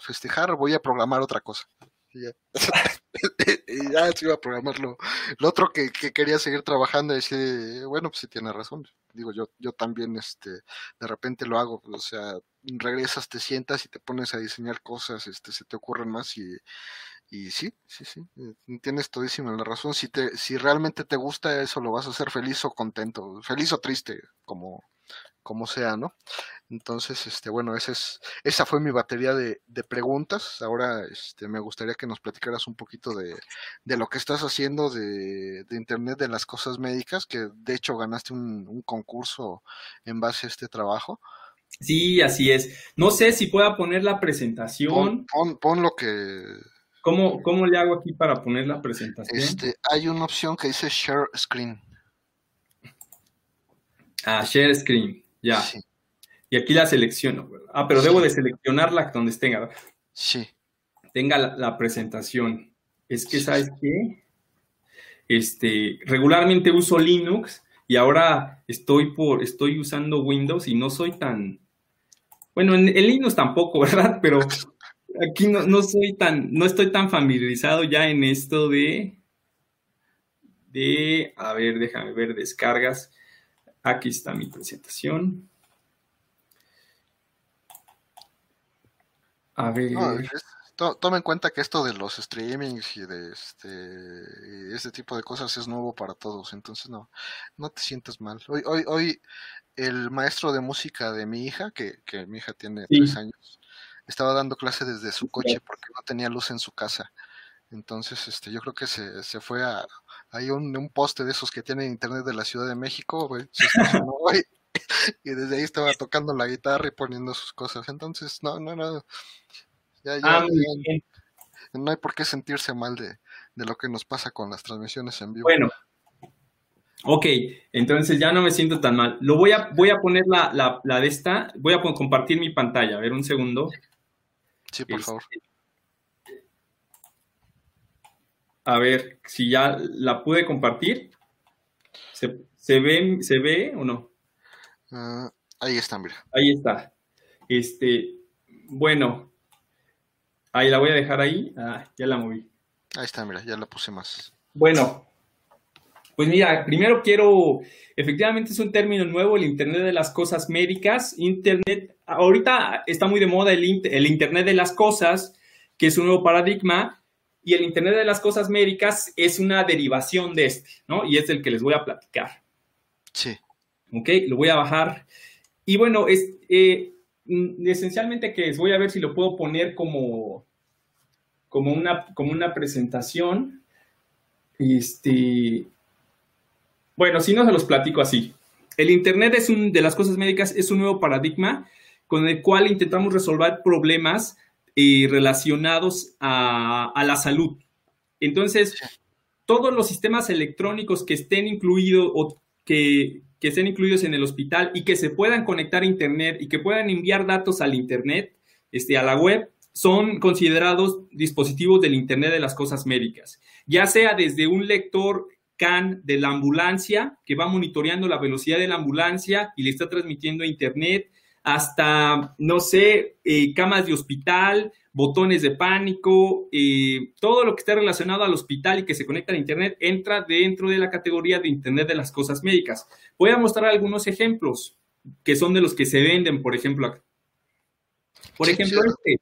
festejar, voy a programar otra cosa. Y ya, (laughs) y ya se iba a programar lo, otro que, que, quería seguir trabajando y decir, bueno, pues sí tiene razón. Digo, yo, yo también, este, de repente lo hago, o sea, regresas, te sientas y te pones a diseñar cosas, este, se te ocurren más y, y sí, sí, sí, eh, tienes todísima la razón. Si, te, si realmente te gusta eso, lo vas a hacer feliz o contento, feliz o triste, como, como sea, ¿no? Entonces, este, bueno, esa es, esa fue mi batería de, de preguntas. Ahora, este, me gustaría que nos platicaras un poquito de, de lo que estás haciendo de, de, Internet de las cosas médicas, que de hecho ganaste un, un concurso en base a este trabajo. Sí, así es. No sé si pueda poner la presentación. Pon, pon, pon lo que ¿Cómo, ¿Cómo le hago aquí para poner la presentación? Este, hay una opción que dice Share Screen. Ah, Share Screen, ya. Sí. Y aquí la selecciono. Ah, pero sí. debo de seleccionarla donde tenga. Sí. Tenga la, la presentación. Es que, sí. ¿sabes qué? Este, regularmente uso Linux y ahora estoy por, estoy usando Windows y no soy tan, bueno, en, en Linux tampoco, (laughs) ¿verdad? Pero aquí no, no, soy tan, no estoy tan familiarizado ya en esto de, de, a ver, déjame ver, descargas. Aquí está mi presentación. A ver. No, es, to, toma en cuenta que esto de los streamings y de este, este tipo de cosas es nuevo para todos, entonces no, no te sientas mal. Hoy, hoy, hoy el maestro de música de mi hija, que, que mi hija tiene sí. tres años, estaba dando clase desde su coche porque no tenía luz en su casa. Entonces, este, yo creo que se, se fue a, hay un, un, poste de esos que tienen internet de la Ciudad de México, güey, se estacionó, güey, y desde ahí estaba tocando la guitarra y poniendo sus cosas. Entonces, no, no, no, ya, ya, ah, ya no hay por qué sentirse mal de, de lo que nos pasa con las transmisiones en vivo. Bueno, Ok, entonces ya no me siento tan mal. Lo voy a, voy a poner la, la, la de esta, voy a compartir mi pantalla. A ver, un segundo. Sí, por este, favor. A ver si ya la pude compartir. ¿Se, se ve, ¿Se ve o no? Uh, ahí está, mira. Ahí está. Este, bueno, ahí la voy a dejar ahí. Ah, ya la moví. Ahí está, mira, ya la puse más. Bueno, pues mira, primero quiero, efectivamente es un término nuevo, el Internet de las Cosas Médicas. Internet, ahorita está muy de moda el, el Internet de las Cosas, que es un nuevo paradigma, y el Internet de las Cosas Médicas es una derivación de este, ¿no? Y es el que les voy a platicar. Sí. Ok, lo voy a bajar. Y bueno, es, eh, esencialmente que les voy a ver si lo puedo poner como, como, una, como una presentación. Este, bueno, si no se los platico así. El Internet es un, de las cosas médicas, es un nuevo paradigma con el cual intentamos resolver problemas eh, relacionados a, a, la salud. Entonces, todos los sistemas electrónicos que estén incluidos o que, que estén incluidos en el hospital y que se puedan conectar a Internet y que puedan enviar datos al Internet, este, a la web, son considerados dispositivos del Internet de las cosas médicas, ya sea desde un lector CAN de la ambulancia que va monitoreando la velocidad de la ambulancia y le está transmitiendo a Internet, hasta, no sé, eh, camas de hospital, botones de pánico, eh, todo lo que está relacionado al hospital y que se conecta a Internet entra dentro de la categoría de Internet de las cosas médicas. Voy a mostrar algunos ejemplos que son de los que se venden, por ejemplo. Por ejemplo, este.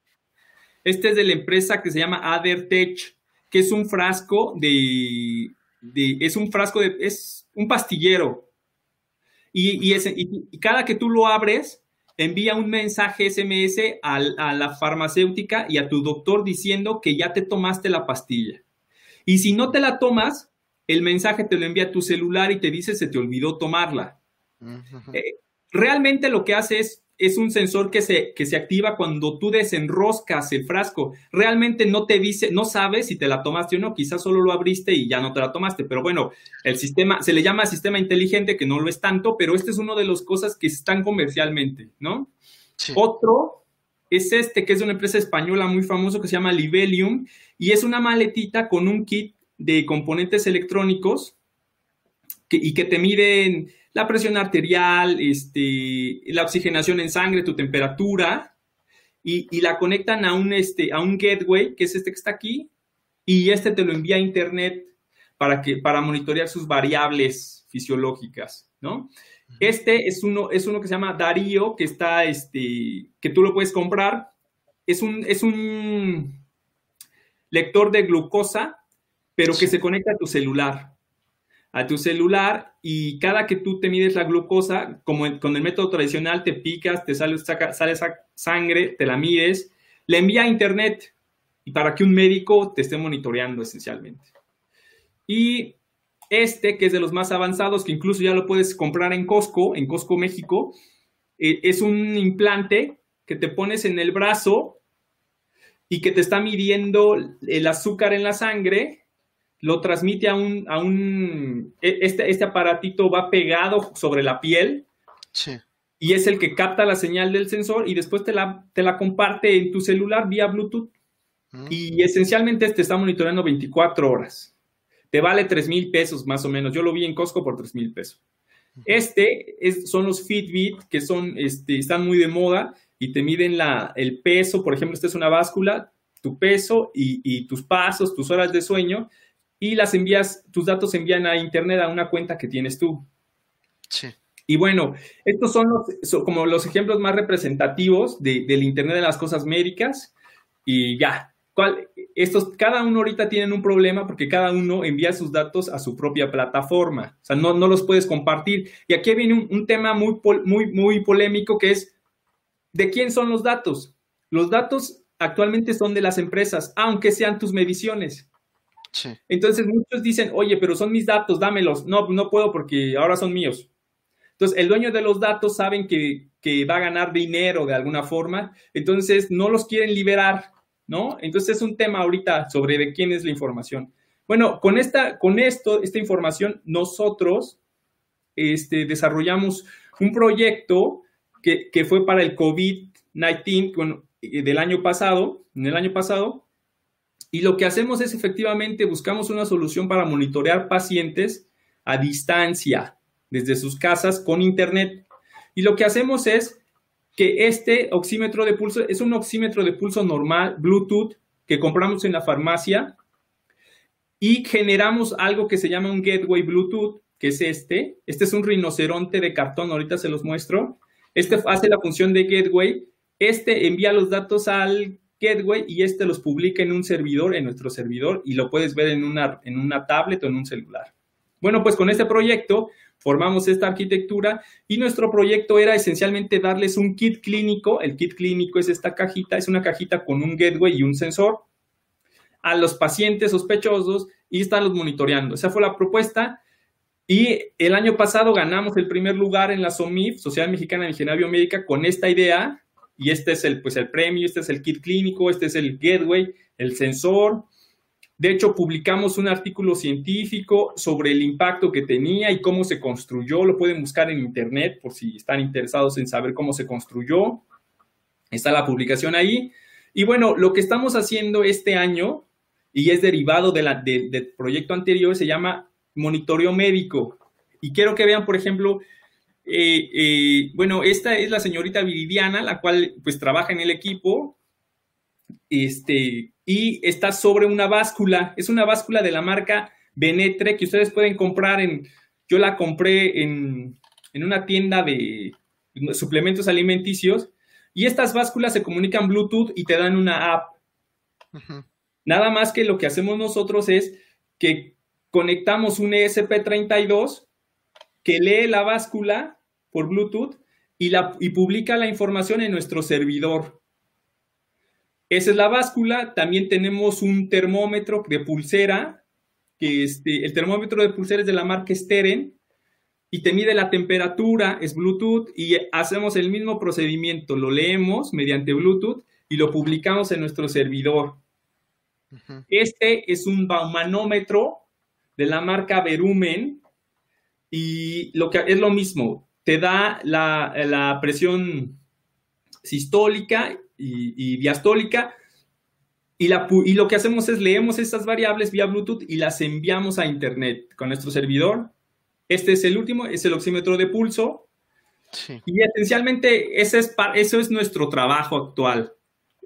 Este es de la empresa que se llama AderTech, que es un frasco de de, es un frasco de, es un pastillero. Y, y, ese, y, y, cada que tú lo abres, envía un mensaje SMS a, a, la farmacéutica y a tu doctor diciendo que ya te tomaste la pastilla. Y si no te la tomas, el mensaje te lo envía a tu celular y te dice se te olvidó tomarla. Eh, realmente lo que hace es, es un sensor que se, que se activa cuando tú desenroscas el frasco. Realmente no te dice, no sabes si te la tomaste o no, quizás solo lo abriste y ya no te la tomaste, pero bueno, el sistema, se le llama sistema inteligente, que no lo es tanto, pero este es una de las cosas que están comercialmente, ¿no? Otro es este, que es de una empresa española muy famosa que se llama Libelium, y es una maletita con un kit de componentes electrónicos y que te miden la presión arterial, este, la oxigenación en sangre, tu temperatura, y, la conectan a un, este, a un gateway, que es este que está aquí, y este te lo envía a internet para, que, para monitorear sus variables fisiológicas, ¿no? Este es uno, es uno que se llama Darío, que está, este, que tú lo puedes comprar. Es un, es un lector de glucosa, pero que se conecta a tu celular a tu celular y cada que tú te mides la glucosa, como con el método tradicional, te picas, te sale, sale esa sangre, te la mides, le envía a internet y para que un médico te esté monitoreando esencialmente. Y este, que es de los más avanzados, que incluso ya lo puedes comprar en Costco, en Costco México, eh, es un implante que te pones en el brazo y que te está midiendo el azúcar en la sangre lo transmite a un, a un e, este, este aparatito va pegado sobre la piel. Y es el que capta la señal del sensor y después te la, te la comparte en tu celular vía Bluetooth. Mm. Y esencialmente este está monitoreando 24 horas. Te vale 3 mil pesos más o menos. Yo lo vi en Costco por 3 mil pesos. Este es, son los Fitbit que son, este, están muy de moda y te miden la, el peso. Por ejemplo, esta es una báscula, tu peso y, y tus pasos, tus horas de sueño y las envías, tus datos se envían a Internet a una cuenta que tienes tú. Sí. Y bueno, estos son, los, como los ejemplos más representativos del Internet de las cosas médicas. Y ya, ¿cuál, estos, cada uno ahorita tienen un problema porque cada uno envía sus datos a su propia plataforma. O sea, no, no los puedes compartir. Y aquí viene un, un tema muy, muy, muy polémico que es, ¿de quién son los datos? Los datos actualmente son de las empresas, aunque sean tus mediciones. Entonces muchos dicen, oye, pero son mis datos, dámelos. No, no puedo porque ahora son míos. Entonces, el dueño de los datos saben que, va a ganar dinero de alguna forma, entonces no los quieren liberar, ¿no? Entonces es un tema ahorita sobre de quién es la información. Bueno, con, esta, con esto, esta información, nosotros este, un proyecto que, que fue para el COVID-19 del año pasado, en el año pasado, y lo que hacemos es efectivamente buscamos una solución para monitorear pacientes a distancia desde sus casas con internet. Y lo que hacemos es que este oxímetro de pulso es un oxímetro de pulso normal, Bluetooth, que compramos en la farmacia y generamos algo que se llama un gateway Bluetooth, que es este. Este es un rinoceronte de cartón, ahorita se los muestro. Este hace la función de gateway. Este envía los datos al Gateway y este los publica en un servidor, en nuestro servidor, y lo puedes ver en una, en una tablet o en un celular. Bueno, pues con este proyecto formamos esta arquitectura y nuestro proyecto era esencialmente darles un kit clínico. El kit clínico es esta cajita, es una cajita con un gateway y un sensor a los pacientes sospechosos y estarlos monitoreando. Esa fue la propuesta. Y el año pasado ganamos el primer lugar en la SOMIF, Sociedad Mexicana de Ingeniería Biomédica, con esta idea y este es el, pues el premio, este es el kit clínico, este es el gateway, el sensor. De hecho, publicamos un artículo científico sobre el impacto que tenía y cómo se construyó. Lo pueden buscar en internet por si están interesados en saber cómo se construyó. Está la publicación ahí. Y bueno, lo que estamos haciendo este año, y es derivado de del proyecto anterior, se llama monitoreo médico. Y quiero que vean, por ejemplo, eh, eh, bueno, esta es la señorita Viridiana, la cual pues trabaja en el equipo este, y está sobre una báscula. Es una báscula de la marca Benetre que ustedes pueden comprar en, yo la compré en, en una tienda de suplementos alimenticios y estas básculas se comunican Bluetooth y te dan una app. Nada más que lo que hacemos nosotros es que conectamos un ESP32 que lee la báscula por Bluetooth y, la, y publica la información en nuestro servidor. Esa es la báscula. También tenemos un termómetro de pulsera, que este, el termómetro de pulsera es de la marca Steren. y te mide la temperatura, es Bluetooth, y hacemos el mismo procedimiento, lo leemos mediante Bluetooth y lo publicamos en nuestro servidor. Este es un baumanómetro de la marca Verumen y lo que es lo mismo, te da la, presión sistólica y, diastólica y, la, y, lo que hacemos es leemos estas variables vía Bluetooth y las enviamos a Internet con nuestro servidor. Este es el último, es el oxímetro de pulso. Y esencialmente ese es, eso es nuestro trabajo actual.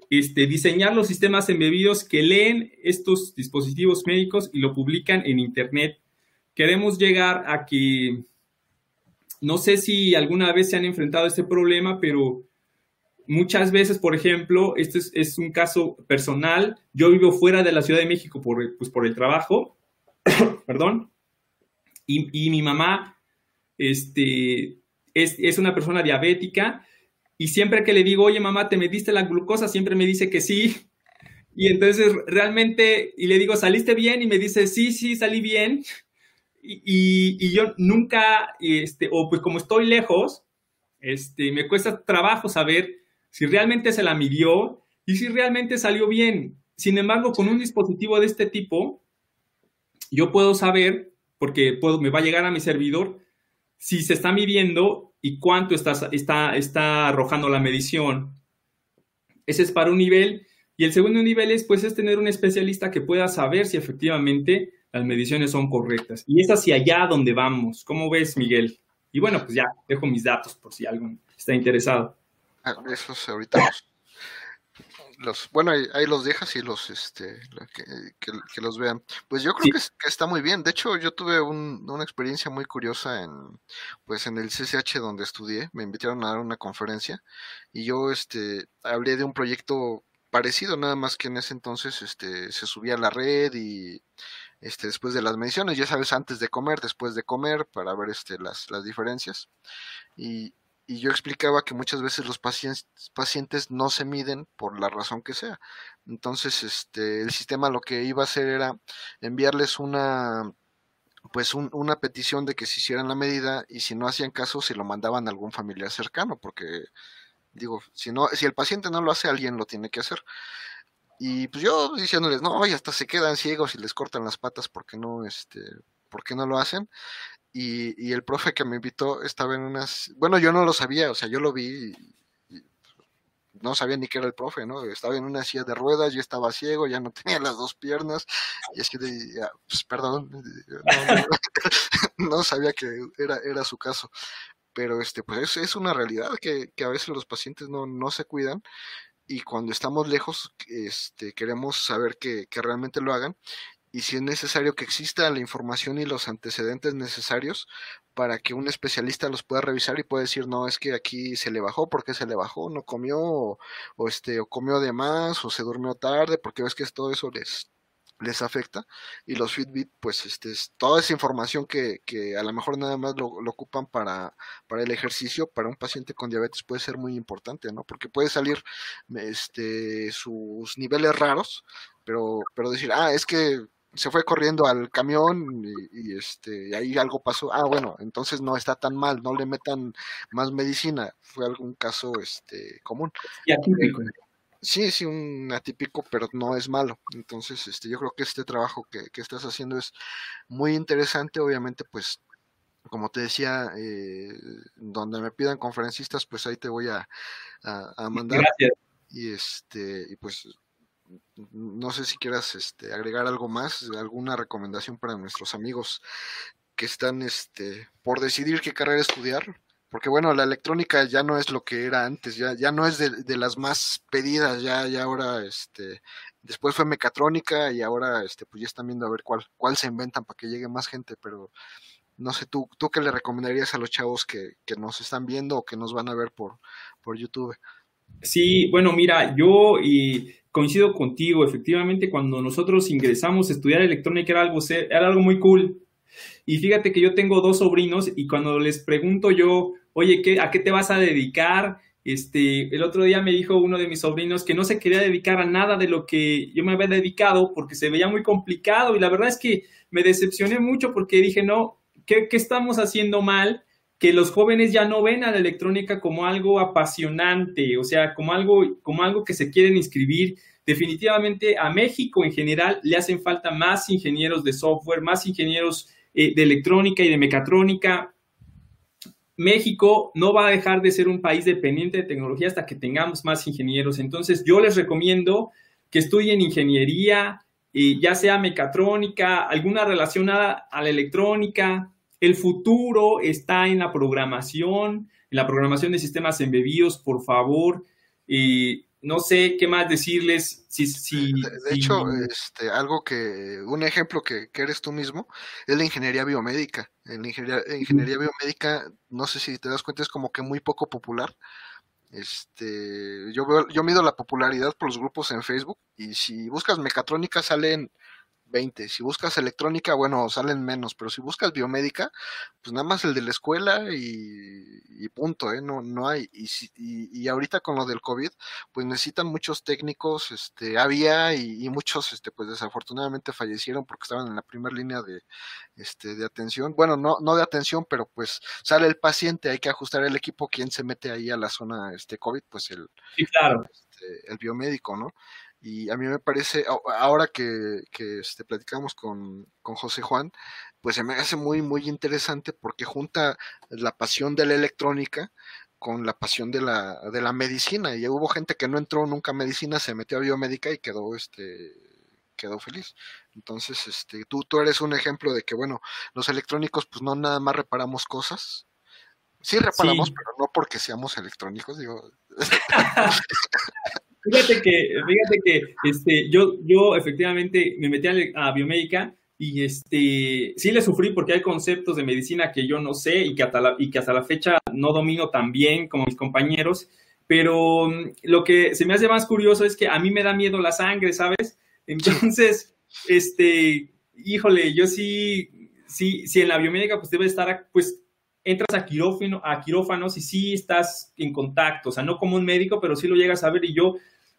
Este, diseñar los sistemas embebidos que leen estos dispositivos médicos y lo publican en Internet. Queremos llegar a que no sé si alguna vez se han enfrentado a este problema, pero muchas veces, por ejemplo, este es, un caso personal. Yo vivo fuera de la Ciudad de México por, pues, por el trabajo, (coughs) perdón, y, mi mamá este, es, es, una persona diabética y siempre que le digo, oye mamá, ¿te metiste la glucosa? Siempre me dice que sí. Y entonces realmente, y le digo, ¿saliste bien? Y me dice, sí, sí, salí bien y, yo nunca, este, o pues como estoy lejos, este, me cuesta trabajo saber si realmente se la midió y si realmente salió bien. Sin embargo, con un dispositivo de este tipo, yo puedo saber, porque me va a llegar a mi servidor, si se está midiendo y cuánto está, está, está arrojando la medición. Ese es para un nivel. Y el segundo nivel es, pues, es tener un especialista que pueda saber si efectivamente las mediciones son correctas. Y es hacia allá donde vamos. ¿Cómo ves, Miguel? Y bueno, pues ya, dejo mis datos por si alguien está interesado. Ah, esos ahorita los, bueno, ahí, los dejas y los, este, que, los vean. Pues yo creo que, está muy bien. De hecho, yo tuve una experiencia muy curiosa en, pues en el CCH donde estudié. Me invitaron a dar una conferencia y yo, este, hablé de un proyecto parecido, nada más que en ese entonces, este, se subía a la red y este, después de las mediciones, ya sabes, antes de comer, después de comer, para ver este, las, diferencias. Y, y yo explicaba que muchas veces los pacientes, pacientes no se miden por la razón que sea. Entonces, este, el sistema lo que iba a hacer era enviarles una pues una petición de que se hicieran la medida y si no hacían caso se lo mandaban a algún familiar cercano porque digo si no si el paciente no lo hace alguien lo tiene que hacer y pues yo diciéndoles, no, y hasta se quedan ciegos y les cortan las patas porque no, este, porque no lo hacen. Y, y, el profe que me invitó estaba en unas, bueno, yo no lo sabía, o sea, yo lo vi y, no sabía ni qué era el profe, ¿no? Estaba en una silla de ruedas, yo estaba ciego, ya no tenía las dos piernas, y así de, pues perdón, (laughs) no, sabía que era, era su caso pero este pues es, es una realidad que, que, a veces los pacientes no, no se cuidan y cuando estamos lejos este, queremos saber que, que, realmente lo hagan y si es necesario que exista la información y los antecedentes necesarios para que un especialista los pueda revisar y pueda decir no es que aquí se le bajó porque se le bajó no comió o, o este o comió de más o se durmió tarde porque ves que todo eso les les afecta y los Fitbit pues este es toda esa información que, que a lo mejor nada más lo, ocupan para, para el ejercicio para un paciente con diabetes puede ser muy importante no porque puede salir este sus niveles raros pero pero decir ah es que se fue corriendo al camión y, este y ahí algo pasó ah bueno entonces no está tan mal no le metan más medicina fue algún caso este común. Y atípico Sí, sí, un atípico, pero no es malo. Entonces, este, yo creo que este trabajo que, que estás haciendo es muy interesante. Obviamente, pues, como te decía, eh, donde me pidan conferencistas, pues ahí te voy a, a, mandar. Gracias. Y este, y pues no sé si quieras este, agregar algo más, alguna recomendación para nuestros amigos que están este, por decidir qué carrera estudiar porque bueno, la electrónica ya no es lo que era antes, ya, ya no es de, las más pedidas, ya, ya ahora, este, después fue mecatrónica y ahora, este, pues ya están viendo a ver cuál, cuál se inventan para que llegue más gente, pero no sé, tú, tú qué le recomendarías a los chavos que, que nos están viendo o que nos van a ver por, por YouTube. Sí, bueno, mira, yo y coincido contigo, efectivamente, cuando nosotros ingresamos a estudiar electrónica era algo, era algo muy cool, y fíjate que yo tengo dos sobrinos y cuando les pregunto yo, oye, ¿qué, ¿a qué te vas a dedicar? Este, el otro día me dijo uno de mis sobrinos que no se quería dedicar a nada de lo que yo me había dedicado porque se veía muy complicado y la verdad es que me decepcioné mucho porque dije, no, ¿qué, ¿qué estamos haciendo mal? que los jóvenes ya no ven a la electrónica como algo apasionante, o sea, como algo, como algo que se quieren inscribir. Definitivamente a México en general le hacen falta más ingenieros de software, más ingenieros eh, de electrónica y de mecatrónica. México no va a dejar de ser un país dependiente de tecnología hasta que tengamos más ingenieros. Entonces, yo les recomiendo que estudien ingeniería, eh, ya sea mecatrónica, alguna relacionada a la electrónica, el futuro está en la programación, en la programación de sistemas embebidos, por favor. Y no sé qué más decirles. Si, si, de, hecho, este, algo que, un ejemplo que, eres tú mismo, es la ingeniería biomédica. En la ingeniería, biomédica, no sé si te das cuenta, es como que muy poco popular. Este, yo veo, yo mido la popularidad por los grupos en Facebook y si buscas mecatrónica salen 20. Si buscas electrónica, bueno, salen menos, pero si buscas biomédica, pues nada más el de la escuela y, punto, ¿eh? No, no hay. Y, y, ahorita con lo del COVID, pues necesitan muchos técnicos, este, había y, muchos, este, pues desafortunadamente fallecieron porque estaban en la primera línea de, este, de atención. Bueno, no, no de atención, pero pues sale el paciente, hay que ajustar el equipo, quien se mete ahí a la zona, este, COVID, pues el, claro. Este, el biomédico, ¿no? Y a mí me parece, ahora que, que este, platicamos con, con José Juan, pues se me hace muy, muy interesante porque junta la pasión de la electrónica con la pasión de la, de la medicina. Y hubo gente que no entró nunca a medicina, se metió a biomédica y quedó este quedó feliz. Entonces, este, tú, tú eres un ejemplo de que, bueno, los electrónicos, pues no nada más reparamos cosas. Sí reparamos, pero no porque seamos electrónicos, digo. (laughs) Fíjate que, fíjate que este, yo, yo efectivamente me metí a, biomédica y este, sí le sufrí porque hay conceptos de medicina que yo no sé y que hasta la, y que hasta la fecha no domino tan bien como mis compañeros. Pero mm, lo que se me hace más curioso es que a mí me da miedo la sangre, ¿sabes? Entonces, este, híjole, yo sí, sí, sí en la biomédica pues debe estar, pues entras a, quirófano, a quirófanos y sí estás en contacto, o sea, no como un médico, pero sí lo llegas a ver y yo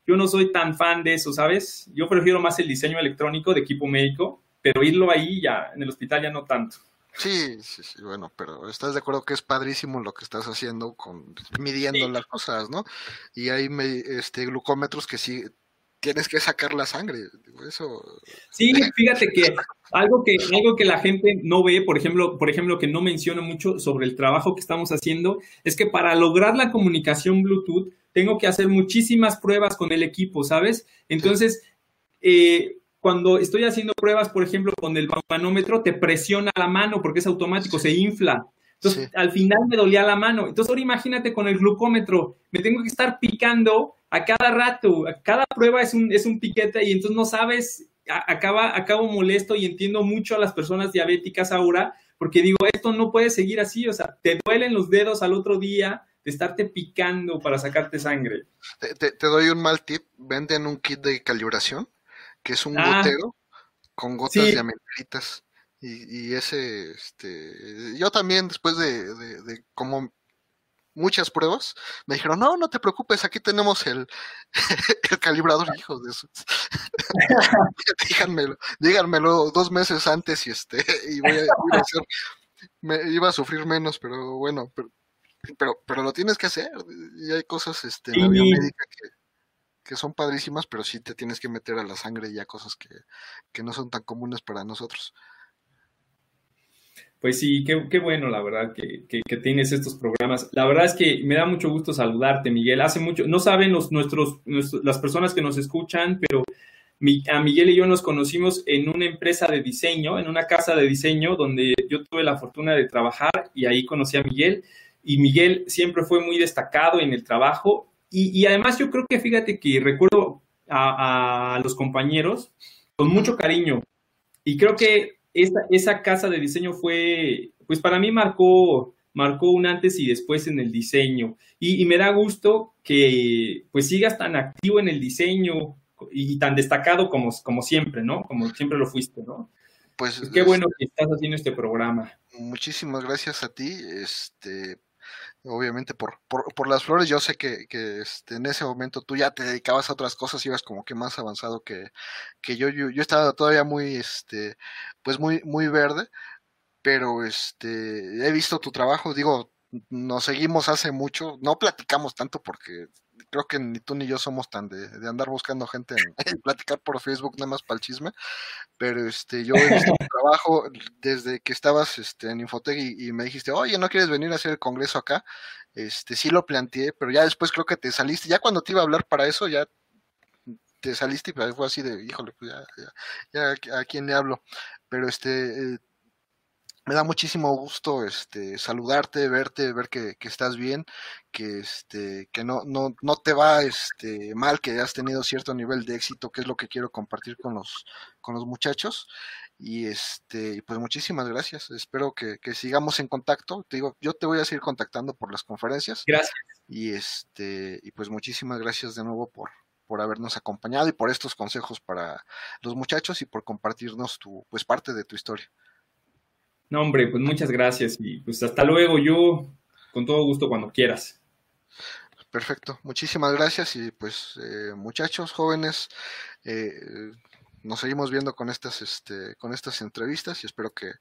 yo no soy tan fan de eso, ¿sabes? Yo prefiero más el diseño electrónico de equipo médico, pero irlo ahí ya, en el hospital ya no tanto. Sí, sí, sí, bueno, pero estás de acuerdo que es padrísimo lo que estás haciendo con midiendo las cosas, ¿no? Y hay este glucómetros que sí tienes que sacar la sangre, eso. Sí, fíjate que algo que algo que la gente no ve, por ejemplo, por ejemplo que no menciono mucho sobre el trabajo que estamos haciendo, es que para lograr la comunicación Bluetooth tengo que hacer muchísimas pruebas con el equipo, ¿sabes? Entonces, eh, cuando estoy haciendo pruebas, por ejemplo, con el manómetro, te presiona la mano porque es automático, se infla. Entonces, al final me dolía la mano. Entonces, ahora imagínate con el glucómetro, me tengo que estar picando a cada rato. cada prueba es un, es un piquete y entonces no sabes, acaba, acabo molesto y entiendo mucho a las personas diabéticas ahora porque digo, esto no puede seguir así. O sea, te duelen los dedos al otro día, de estarte picando para sacarte sangre. Te, doy un mal tip, venden un kit de calibración, que es un ah. gotero con gotas de diametritas. Y, y, ese, este, yo también después de, como muchas pruebas, me dijeron, no, no te preocupes, aquí tenemos el, (laughs) el calibrador, hijos de eso. (laughs) díganmelo, díganmelo dos meses antes y este, (laughs) y voy a, a hacer, me iba a sufrir menos, pero bueno, pero pero, pero lo tienes que hacer. Y hay cosas este, en la biomédica que, son padrísimas, pero sí te tienes que meter a la sangre ya cosas que, no son tan comunes para nosotros. Pues sí, qué, bueno, la verdad, que, que, tienes estos programas. La verdad es que me da mucho gusto saludarte, Miguel. Hace mucho, no saben los, nuestros, las personas que nos escuchan, pero a Miguel y yo nos conocimos en una empresa de diseño, en una casa de diseño, donde yo tuve la fortuna de trabajar y ahí conocí a Miguel y Miguel siempre fue muy destacado en el trabajo y, además yo creo que fíjate que recuerdo a, los compañeros con mucho cariño y creo que esa, esa casa de diseño fue, pues para mí marcó, marcó un antes y después en el diseño y, me da gusto que pues sigas tan activo en el diseño y tan destacado como, como siempre, ¿no? Como siempre lo fuiste, ¿no? Pues, qué bueno que estás haciendo este programa. Muchísimas gracias a ti. Este, obviamente por, por, por, las flores, yo sé que, que este, en ese momento tú ya te dedicabas a otras cosas, ibas como que más avanzado que, que yo, yo, yo, estaba todavía muy, este, pues muy, muy verde, pero este, he visto tu trabajo, digo, nos seguimos hace mucho, no platicamos tanto porque creo que ni tú ni yo somos tan de, andar buscando gente en, (laughs) platicar por Facebook nada más para el chisme, pero este yo he visto tu trabajo desde que estabas este, en Infotec y, me dijiste, oye, ¿no quieres venir a hacer el congreso acá? Este, sí lo planteé, pero ya después creo que te saliste, ya cuando te iba a hablar para eso, ya te saliste y fue así de, híjole, pues ya, ya, ya a quién le hablo, pero este, eh, me da muchísimo gusto este saludarte, verte, ver que, estás bien, que este, que no, no, no te va este mal, que has tenido cierto nivel de éxito, que es lo que quiero compartir con los, con los muchachos. Y este, pues muchísimas gracias. Espero que, sigamos en contacto. Te digo, yo te voy a seguir contactando por las conferencias. Gracias. Y este, y pues muchísimas gracias de nuevo por, por habernos acompañado y por estos consejos para los muchachos y por compartirnos tu, pues parte de tu historia. No, hombre, pues muchas gracias y pues hasta luego. Yo con todo gusto cuando quieras. Perfecto, muchísimas gracias y pues eh, muchachos, jóvenes, eh, nos seguimos viendo con estas, este, con estas entrevistas y espero que,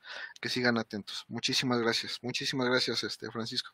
que sigan atentos. Muchísimas gracias, muchísimas gracias, este, Francisco.